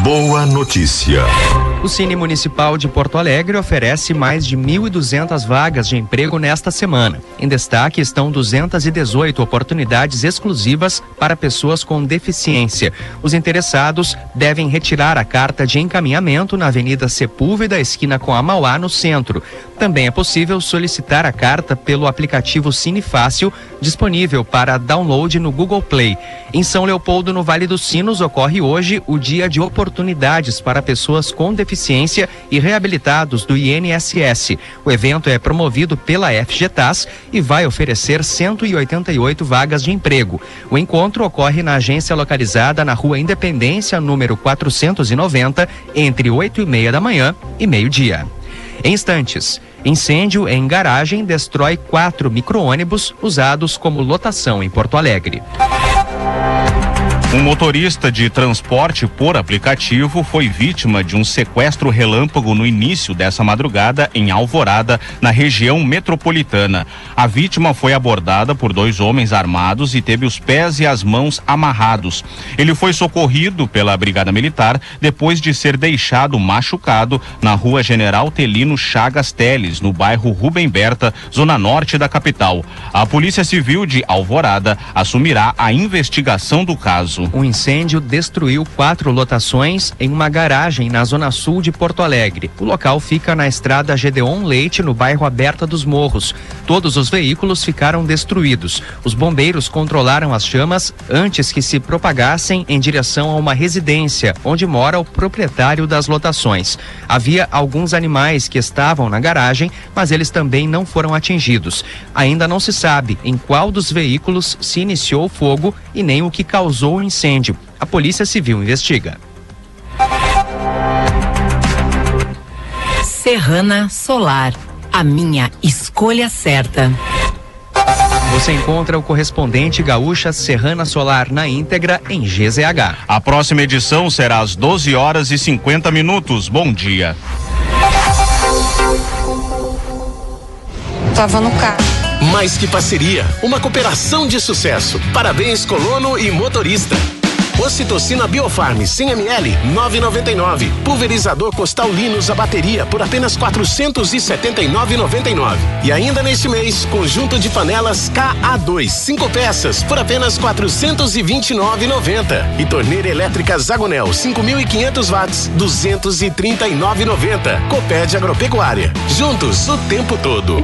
[SPEAKER 8] Boa notícia.
[SPEAKER 7] O Cine Municipal de Porto Alegre oferece mais de 1.200 vagas de emprego nesta semana. Em destaque estão 218 oportunidades exclusivas para pessoas com deficiência. Os interessados devem retirar a carta de encaminhamento na Avenida Sepúlveda, esquina com a Mauá, no centro. Também é possível solicitar a carta pelo aplicativo Cine Fácil, disponível para download no Google Play. Em São Leopoldo, no Vale dos Sinos, ocorre hoje o Dia de Oportunidades para Pessoas com Deficiência e Reabilitados do INSS. O evento é promovido pela FGTAS e vai oferecer 188 vagas de emprego. O encontro ocorre na agência localizada na Rua Independência, número 490, entre 8 e meia da manhã e meio-dia. Em instantes, incêndio em garagem destrói quatro micro-ônibus usados como lotação em Porto Alegre.
[SPEAKER 6] Um motorista de transporte por aplicativo foi vítima de um sequestro relâmpago no início dessa madrugada em Alvorada, na região metropolitana. A vítima foi abordada por dois homens armados e teve os pés e as mãos amarrados. Ele foi socorrido pela Brigada Militar depois de ser deixado machucado na rua General Telino Chagas Teles, no bairro Rubem Berta, zona norte da capital. A Polícia Civil de Alvorada assumirá a investigação do caso.
[SPEAKER 7] Um incêndio destruiu quatro lotações em uma garagem na zona sul de Porto Alegre. O local fica na estrada Gedeon Leite, no bairro Aberta dos Morros. Todos os veículos ficaram destruídos. Os bombeiros controlaram as chamas antes que se propagassem em direção a uma residência, onde mora o proprietário das lotações. Havia alguns animais que estavam na garagem, mas eles também não foram atingidos. Ainda não se sabe em qual dos veículos se iniciou o fogo e nem o que causou o incêndio. A Polícia Civil investiga.
[SPEAKER 10] Serrana Solar, a minha escolha certa.
[SPEAKER 7] Você encontra o correspondente Gaúcha Serrana Solar na íntegra em GZH.
[SPEAKER 6] A próxima edição será às 12 horas e 50 minutos. Bom dia.
[SPEAKER 12] Tava no carro.
[SPEAKER 13] Mais que parceria, uma cooperação de sucesso. Parabéns, colono e motorista.
[SPEAKER 12] Ocitocina Biofarm 100 ml 9,99. Pulverizador Costal Linus a bateria por apenas 479,99. E ainda neste mês, conjunto de panelas KA2 5 peças por apenas 429,90. E torneira elétrica Zagonel 5.500 watts 239,90. Coped Agropecuária. Juntos o tempo todo.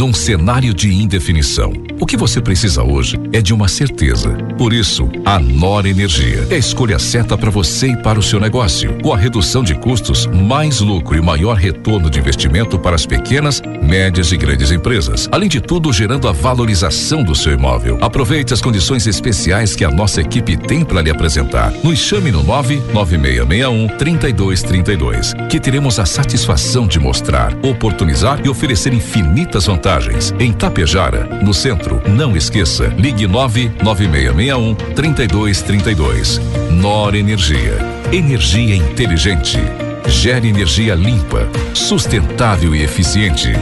[SPEAKER 5] Num cenário de indefinição, o que você precisa hoje é de uma certeza. Por isso, a Nor Energia é a escolha certa para você e para o seu negócio. Com a redução de custos, mais lucro e maior retorno de investimento para as pequenas, médias e grandes empresas. Além de tudo, gerando a valorização do seu imóvel. Aproveite as condições especiais que a nossa equipe tem para lhe apresentar. Nos chame no 99661 3232, que teremos a satisfação de mostrar, oportunizar e oferecer infinitas vantagens em Tapejara, no centro. Não esqueça, ligue 99661 3232. Nor Energia. Energia inteligente. Gere energia limpa, sustentável e eficiente.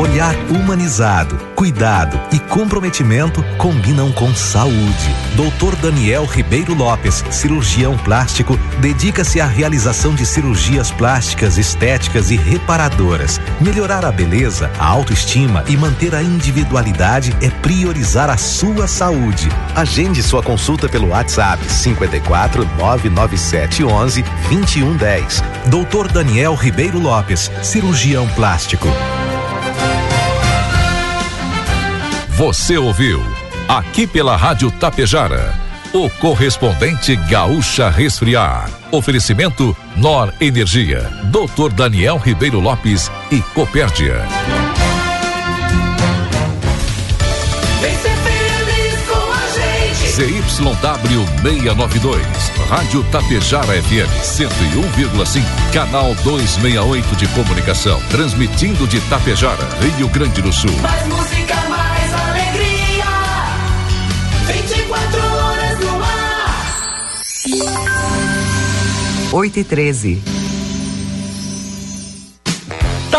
[SPEAKER 13] Olhar humanizado, cuidado e comprometimento combinam com saúde. Dr. Daniel Ribeiro Lopes, cirurgião plástico, dedica-se à realização de cirurgias plásticas, estéticas e reparadoras. Melhorar a beleza, a autoestima e manter a individualidade é priorizar a sua saúde. Agende sua consulta pelo WhatsApp 54 997 11 2110. Dr. Daniel Ribeiro Lopes, cirurgião plástico.
[SPEAKER 5] Você ouviu aqui pela Rádio Tapejara, o correspondente Gaúcha Resfriar. Oferecimento Nor Energia, Dr. Daniel Ribeiro Lopes e Copérdia. ZYW 692, Rádio Tapejara FM 101,5, canal 268 de comunicação, transmitindo de Tapejara, Rio Grande do Sul.
[SPEAKER 14] Mais música,
[SPEAKER 15] 8 e 13.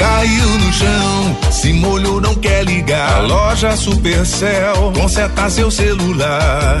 [SPEAKER 16] Caiu no chão, se molhou, não quer ligar. A loja Supercell conserta seu celular.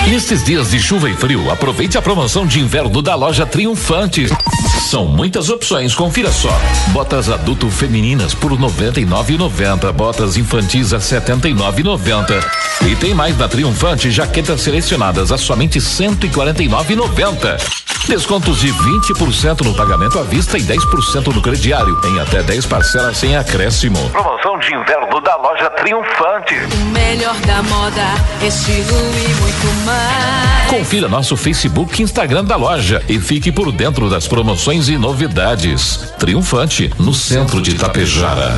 [SPEAKER 5] Nesses dias de chuva e frio, aproveite a promoção de inverno da loja Triunfante. São muitas opções, confira só. Botas adulto femininas por R$ 99,90, botas infantis a R$ 79,90. E tem mais na Triunfante, jaquetas selecionadas a somente R$ 149,90. Descontos de 20% no pagamento à vista e 10% no crediário, em até 10 parcelas sem acréscimo. Promoção de inverno da loja Triunfante.
[SPEAKER 17] O melhor da moda, estilo e muito mais.
[SPEAKER 5] Confira nosso Facebook e Instagram da loja e fique por dentro das promoções e novidades. Triunfante, no centro de Tapejara.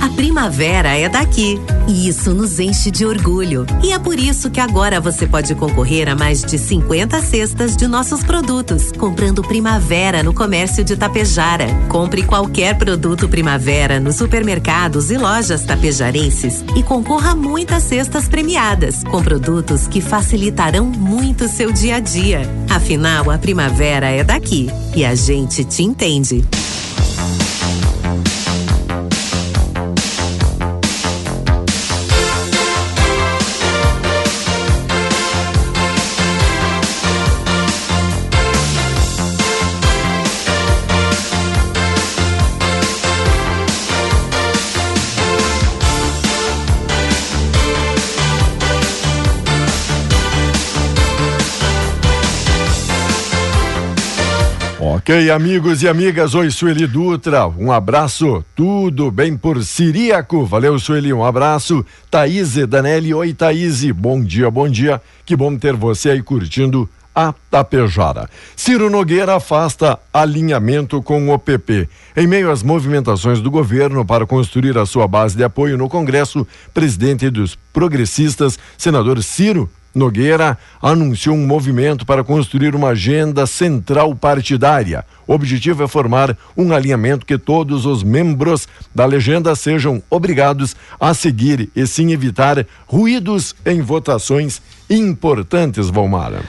[SPEAKER 15] A primavera é daqui e isso nos enche de orgulho. E é por isso que agora você pode concorrer a mais de 50 cestas de nossos produtos, comprando Primavera no comércio de Tapejara. Compre qualquer produto Primavera nos supermercados e lojas tapejarenses e concorra a muitas cestas premiadas, com produtos que facilitarão muito seu dia a dia. Afinal, a primavera é daqui e a gente te entende.
[SPEAKER 3] Ok, amigos e amigas, oi Sueli Dutra, um abraço, tudo bem por Siriaco, valeu Sueli, um abraço, Thaís Danelli, oi Thaís, bom dia, bom dia, que bom ter você aí curtindo a Tapejara. Ciro Nogueira afasta alinhamento com o PP. Em meio às movimentações do governo para construir a sua base de apoio no Congresso, presidente dos progressistas, senador Ciro Nogueira anunciou um movimento para construir uma agenda central partidária. O objetivo é formar um alinhamento que todos os membros da legenda sejam obrigados a seguir e sim evitar ruídos em votações importantes, Valmara.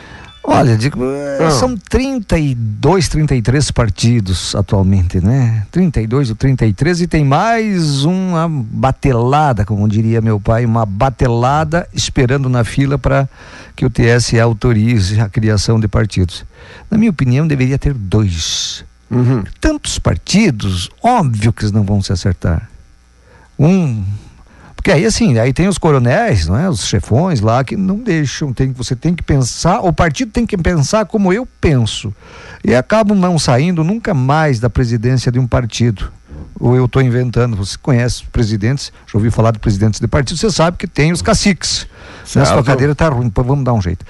[SPEAKER 4] Olha, digo, ah. são 32, 33 partidos atualmente, né? 32 ou 33 e tem mais uma batelada, como diria meu pai, uma batelada esperando na fila para que o TSE autorize a criação de partidos. Na minha opinião, deveria ter dois. Uhum. Tantos partidos, óbvio que eles não vão se acertar. Um porque aí assim, aí tem os coronéis, não é? Os chefões lá que não deixam, tem, você tem que pensar, o partido tem que pensar como eu penso. E acabam não saindo nunca mais da presidência de um partido. Ou eu estou inventando, você conhece presidentes, já ouviu falar de presidentes de partido, você sabe que tem os caciques. Certo. Sua cadeira está ruim, vamos dar um jeito.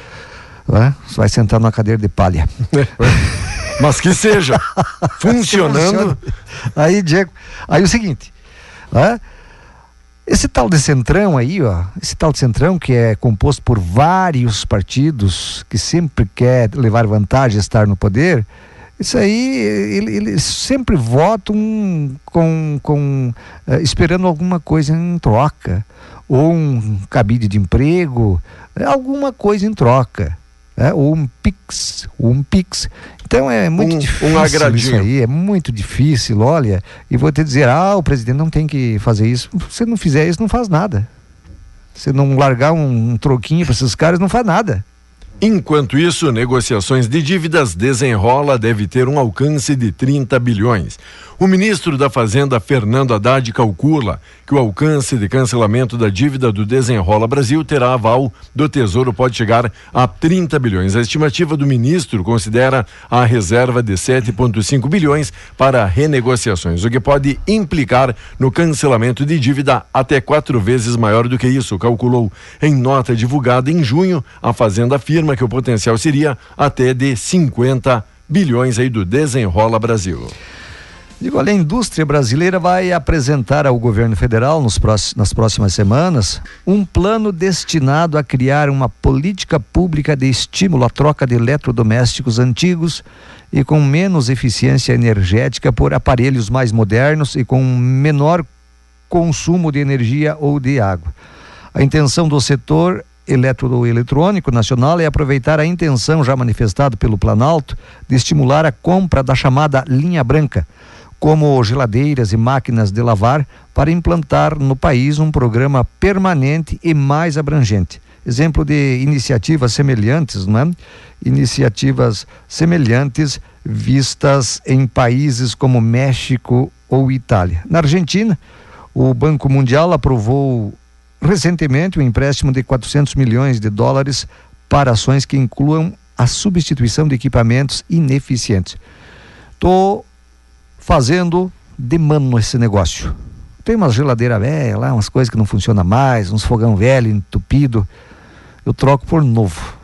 [SPEAKER 4] É? Você vai sentar numa cadeira de palha.
[SPEAKER 3] Mas que seja. funcionando.
[SPEAKER 4] Aí, Diego, aí o seguinte, é? Esse tal de centrão aí, ó, esse tal de centrão que é composto por vários partidos que sempre quer levar vantagem estar no poder, isso aí eles ele sempre votam com, com uh, esperando alguma coisa em troca. Ou um cabide de emprego, alguma coisa em troca né? ou um Pix, um Pix. Então é muito um, difícil um isso aí, é muito difícil, olha, e vou te dizer, ah, o presidente não tem que fazer isso. Se não fizer isso, não faz nada. Se não largar um, um troquinho para esses caras, não faz nada.
[SPEAKER 3] Enquanto isso, negociações de dívidas desenrola deve ter um alcance de 30 bilhões. O ministro da Fazenda, Fernando Haddad, calcula que o alcance de cancelamento da dívida do Desenrola Brasil terá aval do Tesouro, pode chegar a 30 bilhões. A estimativa do ministro considera a reserva de 7,5 bilhões para renegociações, o que pode implicar no cancelamento de dívida até quatro vezes maior do que isso, calculou. Em nota divulgada em junho, a Fazenda afirma que o potencial seria até de 50 bilhões aí do Desenrola Brasil.
[SPEAKER 4] Digo, a indústria brasileira vai apresentar ao governo federal nos próximos, nas próximas semanas um plano destinado a criar uma política pública de estímulo à troca de eletrodomésticos antigos e com menos eficiência energética por aparelhos mais modernos e com menor consumo de energia ou de água. A intenção do setor eletroeletrônico nacional é aproveitar a intenção já manifestada pelo Planalto de estimular a compra da chamada linha branca como geladeiras e máquinas de lavar, para implantar no país um programa permanente e mais abrangente. Exemplo de iniciativas semelhantes, não é? Iniciativas semelhantes vistas em países como México ou Itália. Na Argentina, o Banco Mundial aprovou recentemente um empréstimo de 400 milhões de dólares para ações que incluam a substituição de equipamentos ineficientes. Estou fazendo de mano esse negócio. Tem umas geladeira velha lá, umas coisas que não funcionam mais, uns fogão velho, entupido. Eu troco por novo.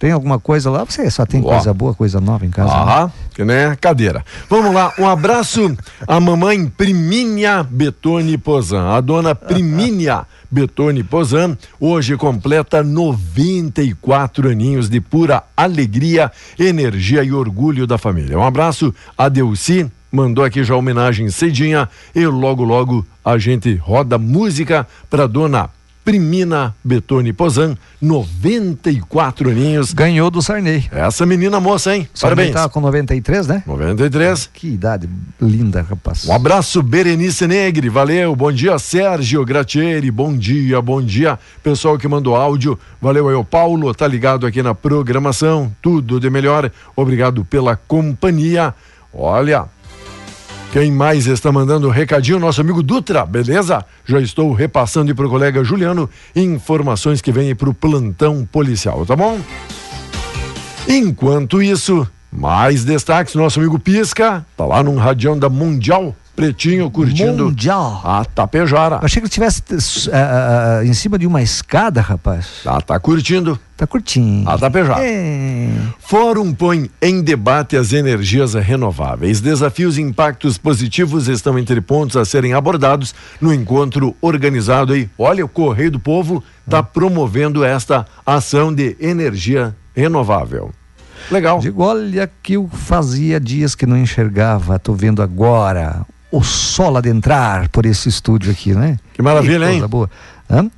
[SPEAKER 4] Tem alguma coisa lá? Você só tem coisa boa, coisa nova em casa?
[SPEAKER 3] Ah, né? que né? Cadeira. Vamos lá, um abraço à mamãe Primínia Betone Pozan. A dona Primínia Betone Pozan hoje completa 94 aninhos de pura alegria, energia e orgulho da família. Um abraço a Delci, mandou aqui já homenagem cedinha e logo logo a gente roda música para dona Primina Betone Pozan, 94 aninhos.
[SPEAKER 4] Ganhou do Sarney.
[SPEAKER 3] Essa menina moça, hein?
[SPEAKER 4] Sarney Parabéns. tá com 93, né?
[SPEAKER 3] 93.
[SPEAKER 4] Que idade linda, rapaz.
[SPEAKER 3] Um abraço, Berenice Negre. Valeu. Bom dia, Sérgio Gratieri. Bom dia, bom dia. Pessoal que mandou áudio. Valeu aí, o Paulo. Tá ligado aqui na programação. Tudo de melhor. Obrigado pela companhia. Olha, quem mais está mandando recadinho? Nosso amigo Dutra, beleza? Já estou repassando para o colega Juliano informações que vêm para o plantão policial, tá bom? Enquanto isso, Mais destaques, nosso amigo Pisca, tá lá num radião da Mundial, pretinho, curtindo
[SPEAKER 4] Mundial.
[SPEAKER 3] a Tapejara.
[SPEAKER 4] Eu achei que ele estivesse uh, uh, em cima de uma escada, rapaz.
[SPEAKER 3] Tá, tá curtindo.
[SPEAKER 4] Tá curtindo.
[SPEAKER 3] A Tapejara.
[SPEAKER 4] É.
[SPEAKER 3] Fórum põe em debate as energias renováveis. Desafios e impactos positivos estão entre pontos a serem abordados no encontro organizado aí. Olha, o Correio do Povo está promovendo esta ação de energia renovável. Legal.
[SPEAKER 4] Digo, olha que eu fazia dias que não enxergava, tô vendo agora o sol adentrar por esse estúdio aqui, né?
[SPEAKER 3] Que maravilha,
[SPEAKER 4] que
[SPEAKER 3] hein?
[SPEAKER 4] Boa. Hã?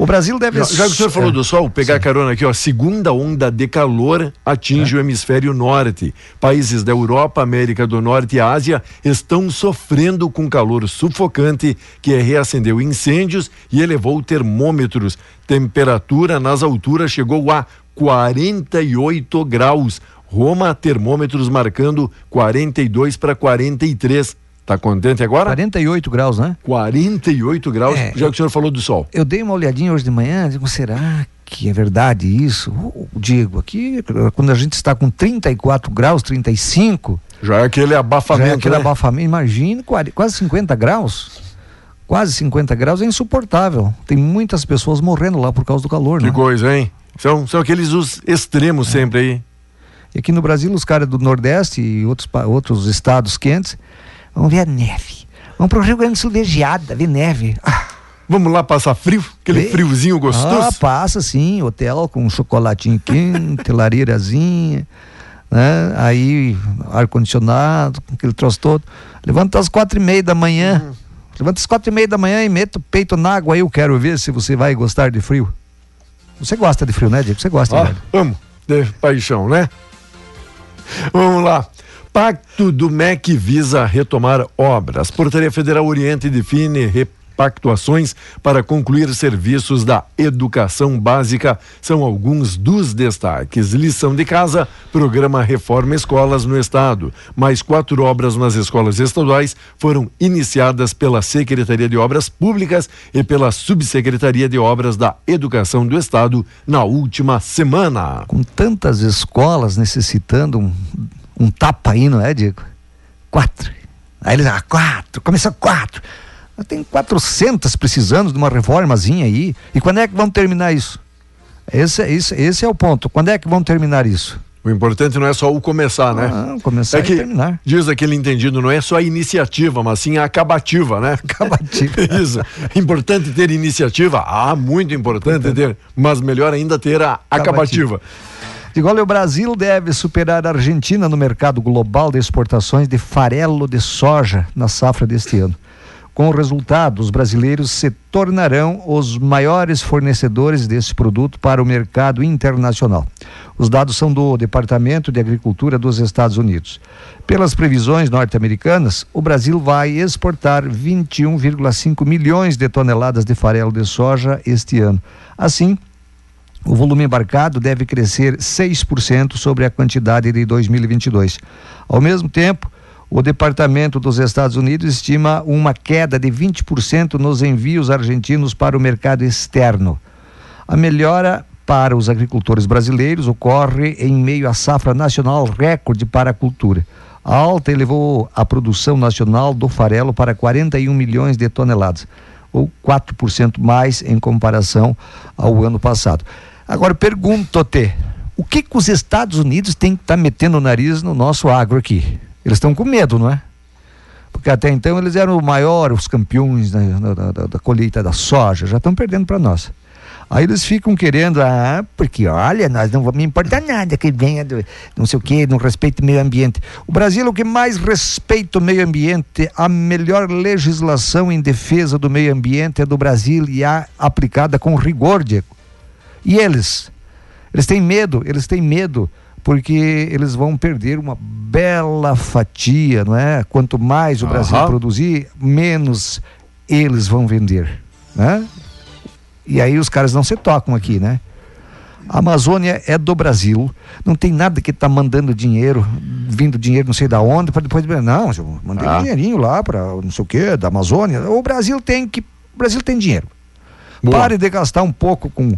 [SPEAKER 4] O Brasil deve.
[SPEAKER 3] Já, já que o senhor falou do sol, pegar Sim. carona aqui, ó, segunda onda de calor atinge é. o hemisfério norte. Países da Europa, América do Norte e Ásia estão sofrendo com calor sufocante que reacendeu incêndios e elevou termômetros. Temperatura nas alturas chegou a 48 graus. Roma, termômetros marcando 42 para 43. Tá contente agora?
[SPEAKER 4] 48 graus, né?
[SPEAKER 3] 48 graus, é, já que o senhor falou do sol.
[SPEAKER 4] Eu dei uma olhadinha hoje de manhã, digo, será que é verdade isso? Digo, aqui, quando a gente está com 34 graus, 35.
[SPEAKER 3] Já é aquele abafamento. Já é
[SPEAKER 4] aquele
[SPEAKER 3] né?
[SPEAKER 4] abafamento, imagine, quase 50 graus. Quase 50 graus é insuportável. Tem muitas pessoas morrendo lá por causa do calor,
[SPEAKER 3] que
[SPEAKER 4] né?
[SPEAKER 3] Que coisa, hein? São, são aqueles os extremos é. sempre aí.
[SPEAKER 4] E aqui no Brasil, os caras do Nordeste e outros, outros estados quentes Vamos ver a neve. Vamos para o Rio Grande do Sul ver geada, ver neve. Ah.
[SPEAKER 3] Vamos lá passar frio? Aquele e... friozinho gostoso?
[SPEAKER 4] Ah, passa sim. Hotel com chocolatinho quente, lareirazinha, né? Aí, ar-condicionado, aquele troço todo. Levanta às quatro e meia da manhã. Uhum. Levanta às quatro e meia da manhã e meta o peito na água aí. Eu quero ver se você vai gostar de frio. Você gosta de frio, né, Diego? Você gosta,
[SPEAKER 3] ah, Amo, de paixão, né? Vamos lá. Pacto do MEC visa retomar obras. Portaria Federal Oriente define repactuações para concluir serviços da educação básica. São alguns dos destaques. Lição de casa, programa Reforma Escolas no Estado. Mais quatro obras nas escolas estaduais foram iniciadas pela Secretaria de Obras Públicas e pela Subsecretaria de Obras da Educação do Estado na última semana.
[SPEAKER 4] Com tantas escolas necessitando um tapa aí, não é, Diego? Quatro. Aí eles, ah, quatro, começou quatro. Tem 400 precisando de uma reformazinha aí. E quando é que vamos terminar isso? Esse, esse, esse é o ponto. Quando é que vamos terminar isso?
[SPEAKER 3] O importante não é só o começar, né?
[SPEAKER 4] Não, começar é
[SPEAKER 3] que,
[SPEAKER 4] e terminar.
[SPEAKER 3] Diz aquele entendido, não é só a iniciativa, mas sim a acabativa, né?
[SPEAKER 4] Acabativa.
[SPEAKER 3] Isso. Importante ter iniciativa? Ah, muito importante ter, mas melhor ainda ter a acabativa. acabativa.
[SPEAKER 4] De igual o Brasil deve superar a Argentina no mercado global de exportações de farelo de soja na safra deste ano. Com o resultado, os brasileiros se tornarão os maiores fornecedores desse produto para o mercado internacional. Os dados são do Departamento de Agricultura dos Estados Unidos. Pelas previsões norte-americanas, o Brasil vai exportar 21,5 milhões de toneladas de farelo de soja este ano. Assim, o volume embarcado deve crescer 6% sobre a quantidade de 2022. Ao mesmo tempo, o Departamento dos Estados Unidos estima uma queda de 20% nos envios argentinos para o mercado externo. A melhora para os agricultores brasileiros ocorre em meio à safra nacional recorde para a cultura. A alta elevou a produção nacional do farelo para 41 milhões de toneladas, ou 4% mais em comparação ao ano passado. Agora pergunto-te, o que, que os Estados Unidos têm que estar tá metendo o nariz no nosso agro aqui? Eles estão com medo, não é? Porque até então eles eram o maior, os campeões da, da, da, da colheita da soja, já estão perdendo para nós. Aí eles ficam querendo, ah, porque olha, nós não vamos importar nada que venha do não sei o que, não respeito o meio ambiente. O Brasil é o que mais respeita o meio ambiente, a melhor legislação em defesa do meio ambiente é do Brasil e é aplicada com rigor, Diego. E eles? Eles têm medo, eles têm medo, porque eles vão perder uma bela fatia, não é? Quanto mais o Brasil uhum. produzir, menos eles vão vender, né? E aí os caras não se tocam aqui, né? A Amazônia é do Brasil, não tem nada que tá mandando dinheiro, vindo dinheiro não sei da onde, para depois não, eu mandei ah. um dinheirinho lá para não sei o que da Amazônia. O Brasil tem que, o Brasil tem dinheiro.
[SPEAKER 3] Boa.
[SPEAKER 4] Pare de gastar um pouco com,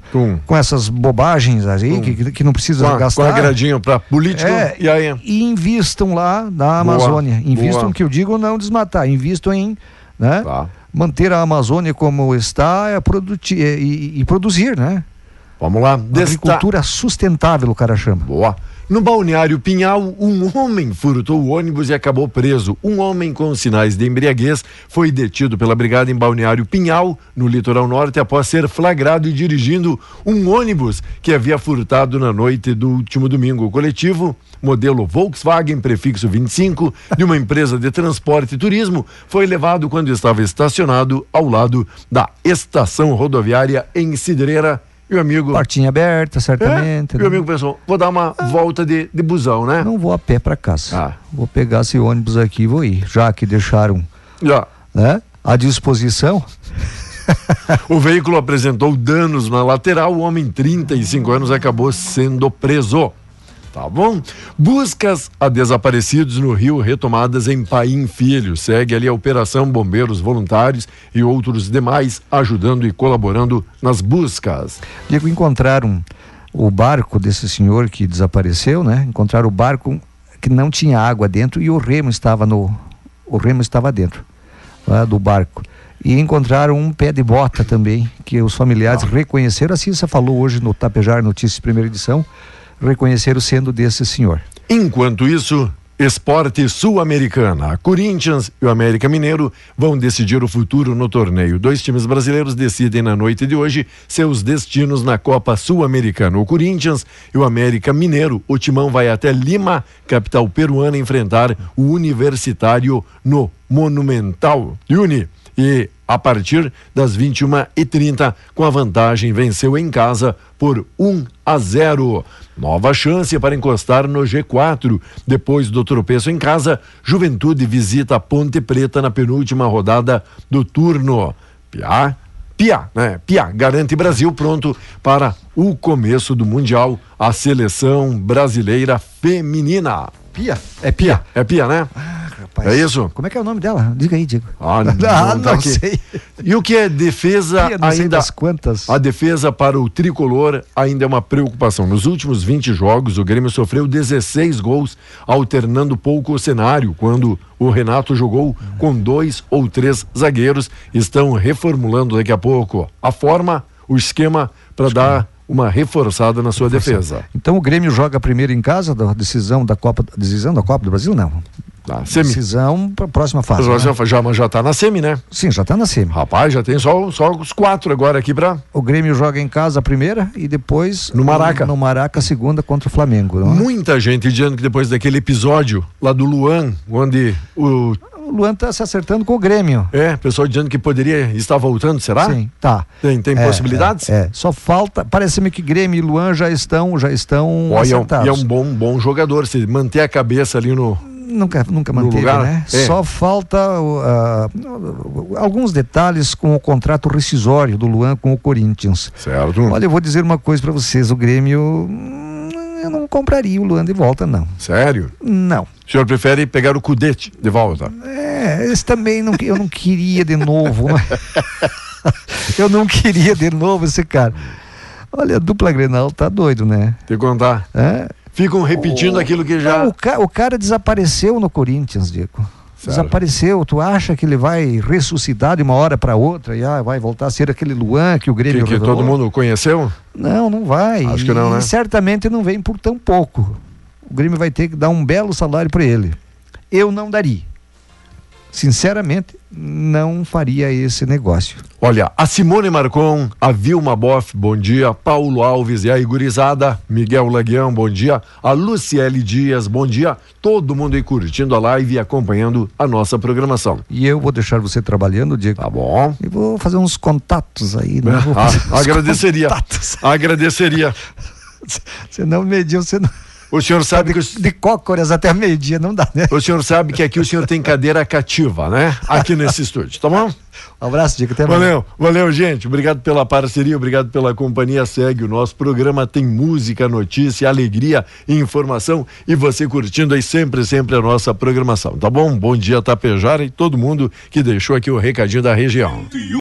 [SPEAKER 4] com essas bobagens aí, que, que não precisa
[SPEAKER 3] Com, a-
[SPEAKER 4] gastar.
[SPEAKER 3] com agradinho para político.
[SPEAKER 4] É,
[SPEAKER 3] e aí?
[SPEAKER 4] E invistam lá na Amazônia. Invistam,
[SPEAKER 3] boa.
[SPEAKER 4] que eu digo, não desmatar. Invistam em né,
[SPEAKER 3] Tá.
[SPEAKER 4] manter a Amazônia como está é produti é, e, e produzir, né?
[SPEAKER 3] Vamos lá.
[SPEAKER 4] Agricultura sustentável, o cara chama.
[SPEAKER 3] Boa. No balneário Pinhal, um homem furtou o ônibus e acabou preso. Um homem com sinais de embriaguez foi detido pela brigada em balneário Pinhal, no litoral norte, após ser flagrado e dirigindo um ônibus que havia furtado na noite do último domingo. O coletivo, modelo Volkswagen prefixo 25, de uma empresa de transporte e turismo, foi levado quando estava estacionado ao lado da estação rodoviária em Cidreira. E o amigo.
[SPEAKER 4] Portinha aberta, certamente.
[SPEAKER 3] É, e
[SPEAKER 4] né?
[SPEAKER 3] o amigo pensou, vou dar uma volta de, de busão, né?
[SPEAKER 4] Não vou a pé para casa.
[SPEAKER 3] Ah.
[SPEAKER 4] Vou pegar esse ônibus aqui e vou ir. Já que deixaram
[SPEAKER 3] Já.
[SPEAKER 4] né, à disposição.
[SPEAKER 3] O veículo apresentou danos na lateral. O homem, 35 anos, acabou sendo preso. Tá bom? Buscas a desaparecidos no Rio retomadas em Paim Filho. Segue ali a Operação Bombeiros Voluntários e outros demais ajudando e colaborando nas buscas.
[SPEAKER 4] Digo, encontraram o barco desse senhor que desapareceu, né? Encontraram o barco que não tinha água dentro e o remo estava no o remo estava dentro né, do barco. E encontraram um pé de bota também, que os familiares reconheceram, assim você falou hoje no Tapejar Notícias primeira edição, reconheceram sendo desse senhor.
[SPEAKER 3] Enquanto isso, esporte sul-americana. Corinthians e o América Mineiro vão decidir o futuro no torneio. Dois times brasileiros decidem na noite de hoje seus destinos na Copa Sul-Americana. O Corinthians e o América Mineiro. O timão vai até Lima, capital peruana, enfrentar o Universitário no Monumental. Uni. E a partir das 21h30, com a vantagem, venceu em casa por 1 a 0. Nova chance para encostar no G4. Depois do tropeço em casa, Juventude visita a Ponte Preta na penúltima rodada do turno. Piá, Piá, né? Piá garante Brasil pronto para o começo do Mundial, a seleção brasileira feminina.
[SPEAKER 4] Pia? É Pia.
[SPEAKER 3] É Pia, né? É isso?
[SPEAKER 4] Como é que é o nome dela? Diga aí, Diego.
[SPEAKER 3] Ah,
[SPEAKER 4] não,
[SPEAKER 3] tá
[SPEAKER 4] não
[SPEAKER 3] aqui.
[SPEAKER 4] sei.
[SPEAKER 3] E o que é defesa
[SPEAKER 4] Pia, não sei
[SPEAKER 3] ainda
[SPEAKER 4] das quantas.
[SPEAKER 3] A defesa para o tricolor ainda é uma preocupação. Nos últimos 20 jogos, o Grêmio sofreu 16 gols, alternando pouco o cenário. Quando o Renato jogou com dois ou três zagueiros, estão reformulando daqui a pouco a forma, o esquema para dar uma reforçada na sua defesa.
[SPEAKER 4] Então o Grêmio joga primeiro em casa da decisão da Copa, decisão da Copa do Brasil não.
[SPEAKER 3] Tá, semi.
[SPEAKER 4] Decisão para a próxima fase. Né?
[SPEAKER 3] já, mas já tá na semi, né?
[SPEAKER 4] Sim, já está na semi.
[SPEAKER 3] Rapaz, já tem só, só os quatro agora aqui para
[SPEAKER 4] O Grêmio joga em casa a primeira e depois
[SPEAKER 3] No Maraca.
[SPEAKER 4] No, Maraca a segunda contra o Flamengo. É?
[SPEAKER 3] Muita gente dizendo que depois daquele episódio lá do Luan, onde o.
[SPEAKER 4] O Luan está se acertando com o Grêmio.
[SPEAKER 3] É, pessoal dizendo que poderia estar voltando, será?
[SPEAKER 4] Sim, tá.
[SPEAKER 3] Tem, tem
[SPEAKER 4] É,
[SPEAKER 3] possibilidades?
[SPEAKER 4] É, é. só falta. Parece-me que Grêmio e Luan já estão, já estão
[SPEAKER 3] e é um,
[SPEAKER 4] acertados.
[SPEAKER 3] e é um bom, bom jogador, se manter a cabeça ali no.
[SPEAKER 4] Nunca, nunca manteve,
[SPEAKER 3] lugar,
[SPEAKER 4] né?
[SPEAKER 3] é.
[SPEAKER 4] Só falta uh, uh, alguns detalhes com o contrato rescisório do Luan com o Corinthians.
[SPEAKER 3] Certo.
[SPEAKER 4] Olha, eu vou dizer uma coisa para vocês: o Grêmio. Eu não compraria o Luan de volta, não.
[SPEAKER 3] Sério?
[SPEAKER 4] Não.
[SPEAKER 3] O senhor prefere pegar o Cudete de volta?
[SPEAKER 4] É, esse também não, eu não queria de novo. né? eu não queria de novo esse cara. Olha, a dupla Grenal tá doido, né?
[SPEAKER 3] Te contar.
[SPEAKER 4] É?
[SPEAKER 3] Ficam repetindo aquilo que já.
[SPEAKER 4] Não, o, ca- o cara desapareceu no Corinthians, Diego. Desapareceu. Tu acha que ele vai ressuscitar de uma hora para outra e ah, vai voltar a ser aquele Luan que o
[SPEAKER 3] Que,
[SPEAKER 4] Grêmio
[SPEAKER 3] que
[SPEAKER 4] revelou?
[SPEAKER 3] todo mundo conheceu?
[SPEAKER 4] Não, não vai.
[SPEAKER 3] Acho que não,
[SPEAKER 4] E
[SPEAKER 3] né?
[SPEAKER 4] certamente não vem por tão pouco. O Grêmio vai ter que dar um belo salário para ele. Eu não daria. Sinceramente, não faria esse negócio.
[SPEAKER 3] Olha, a Simone Marcon, a Vilma Boff, bom dia. Paulo Alves e a Igurizada, Miguel Laguião, bom dia. A Luciele Dias, bom dia. Todo mundo aí curtindo a live e acompanhando a nossa programação.
[SPEAKER 4] E eu vou deixar você trabalhando, Diego.
[SPEAKER 3] Tá bom.
[SPEAKER 4] E vou fazer uns contatos aí, né? Vou
[SPEAKER 3] Ah, agradeceria.
[SPEAKER 4] contatos.
[SPEAKER 3] Agradeceria.
[SPEAKER 4] Você não mediu, você não.
[SPEAKER 3] O senhor sabe que. o-
[SPEAKER 4] De cócoras até meio-dia não dá, né?
[SPEAKER 3] O senhor sabe que aqui o senhor tem cadeira cativa, né? Aqui nesse estúdio, tá bom?
[SPEAKER 4] Um abraço, Diego. Até.
[SPEAKER 3] Valeu, valeu, gente. Obrigado pela parceria, obrigado pela companhia. Segue o nosso programa, tem música, notícia, alegria e informação. E você curtindo aí sempre, sempre a nossa programação, tá bom? Bom dia, Tapejara e todo mundo que deixou aqui o recadinho da região.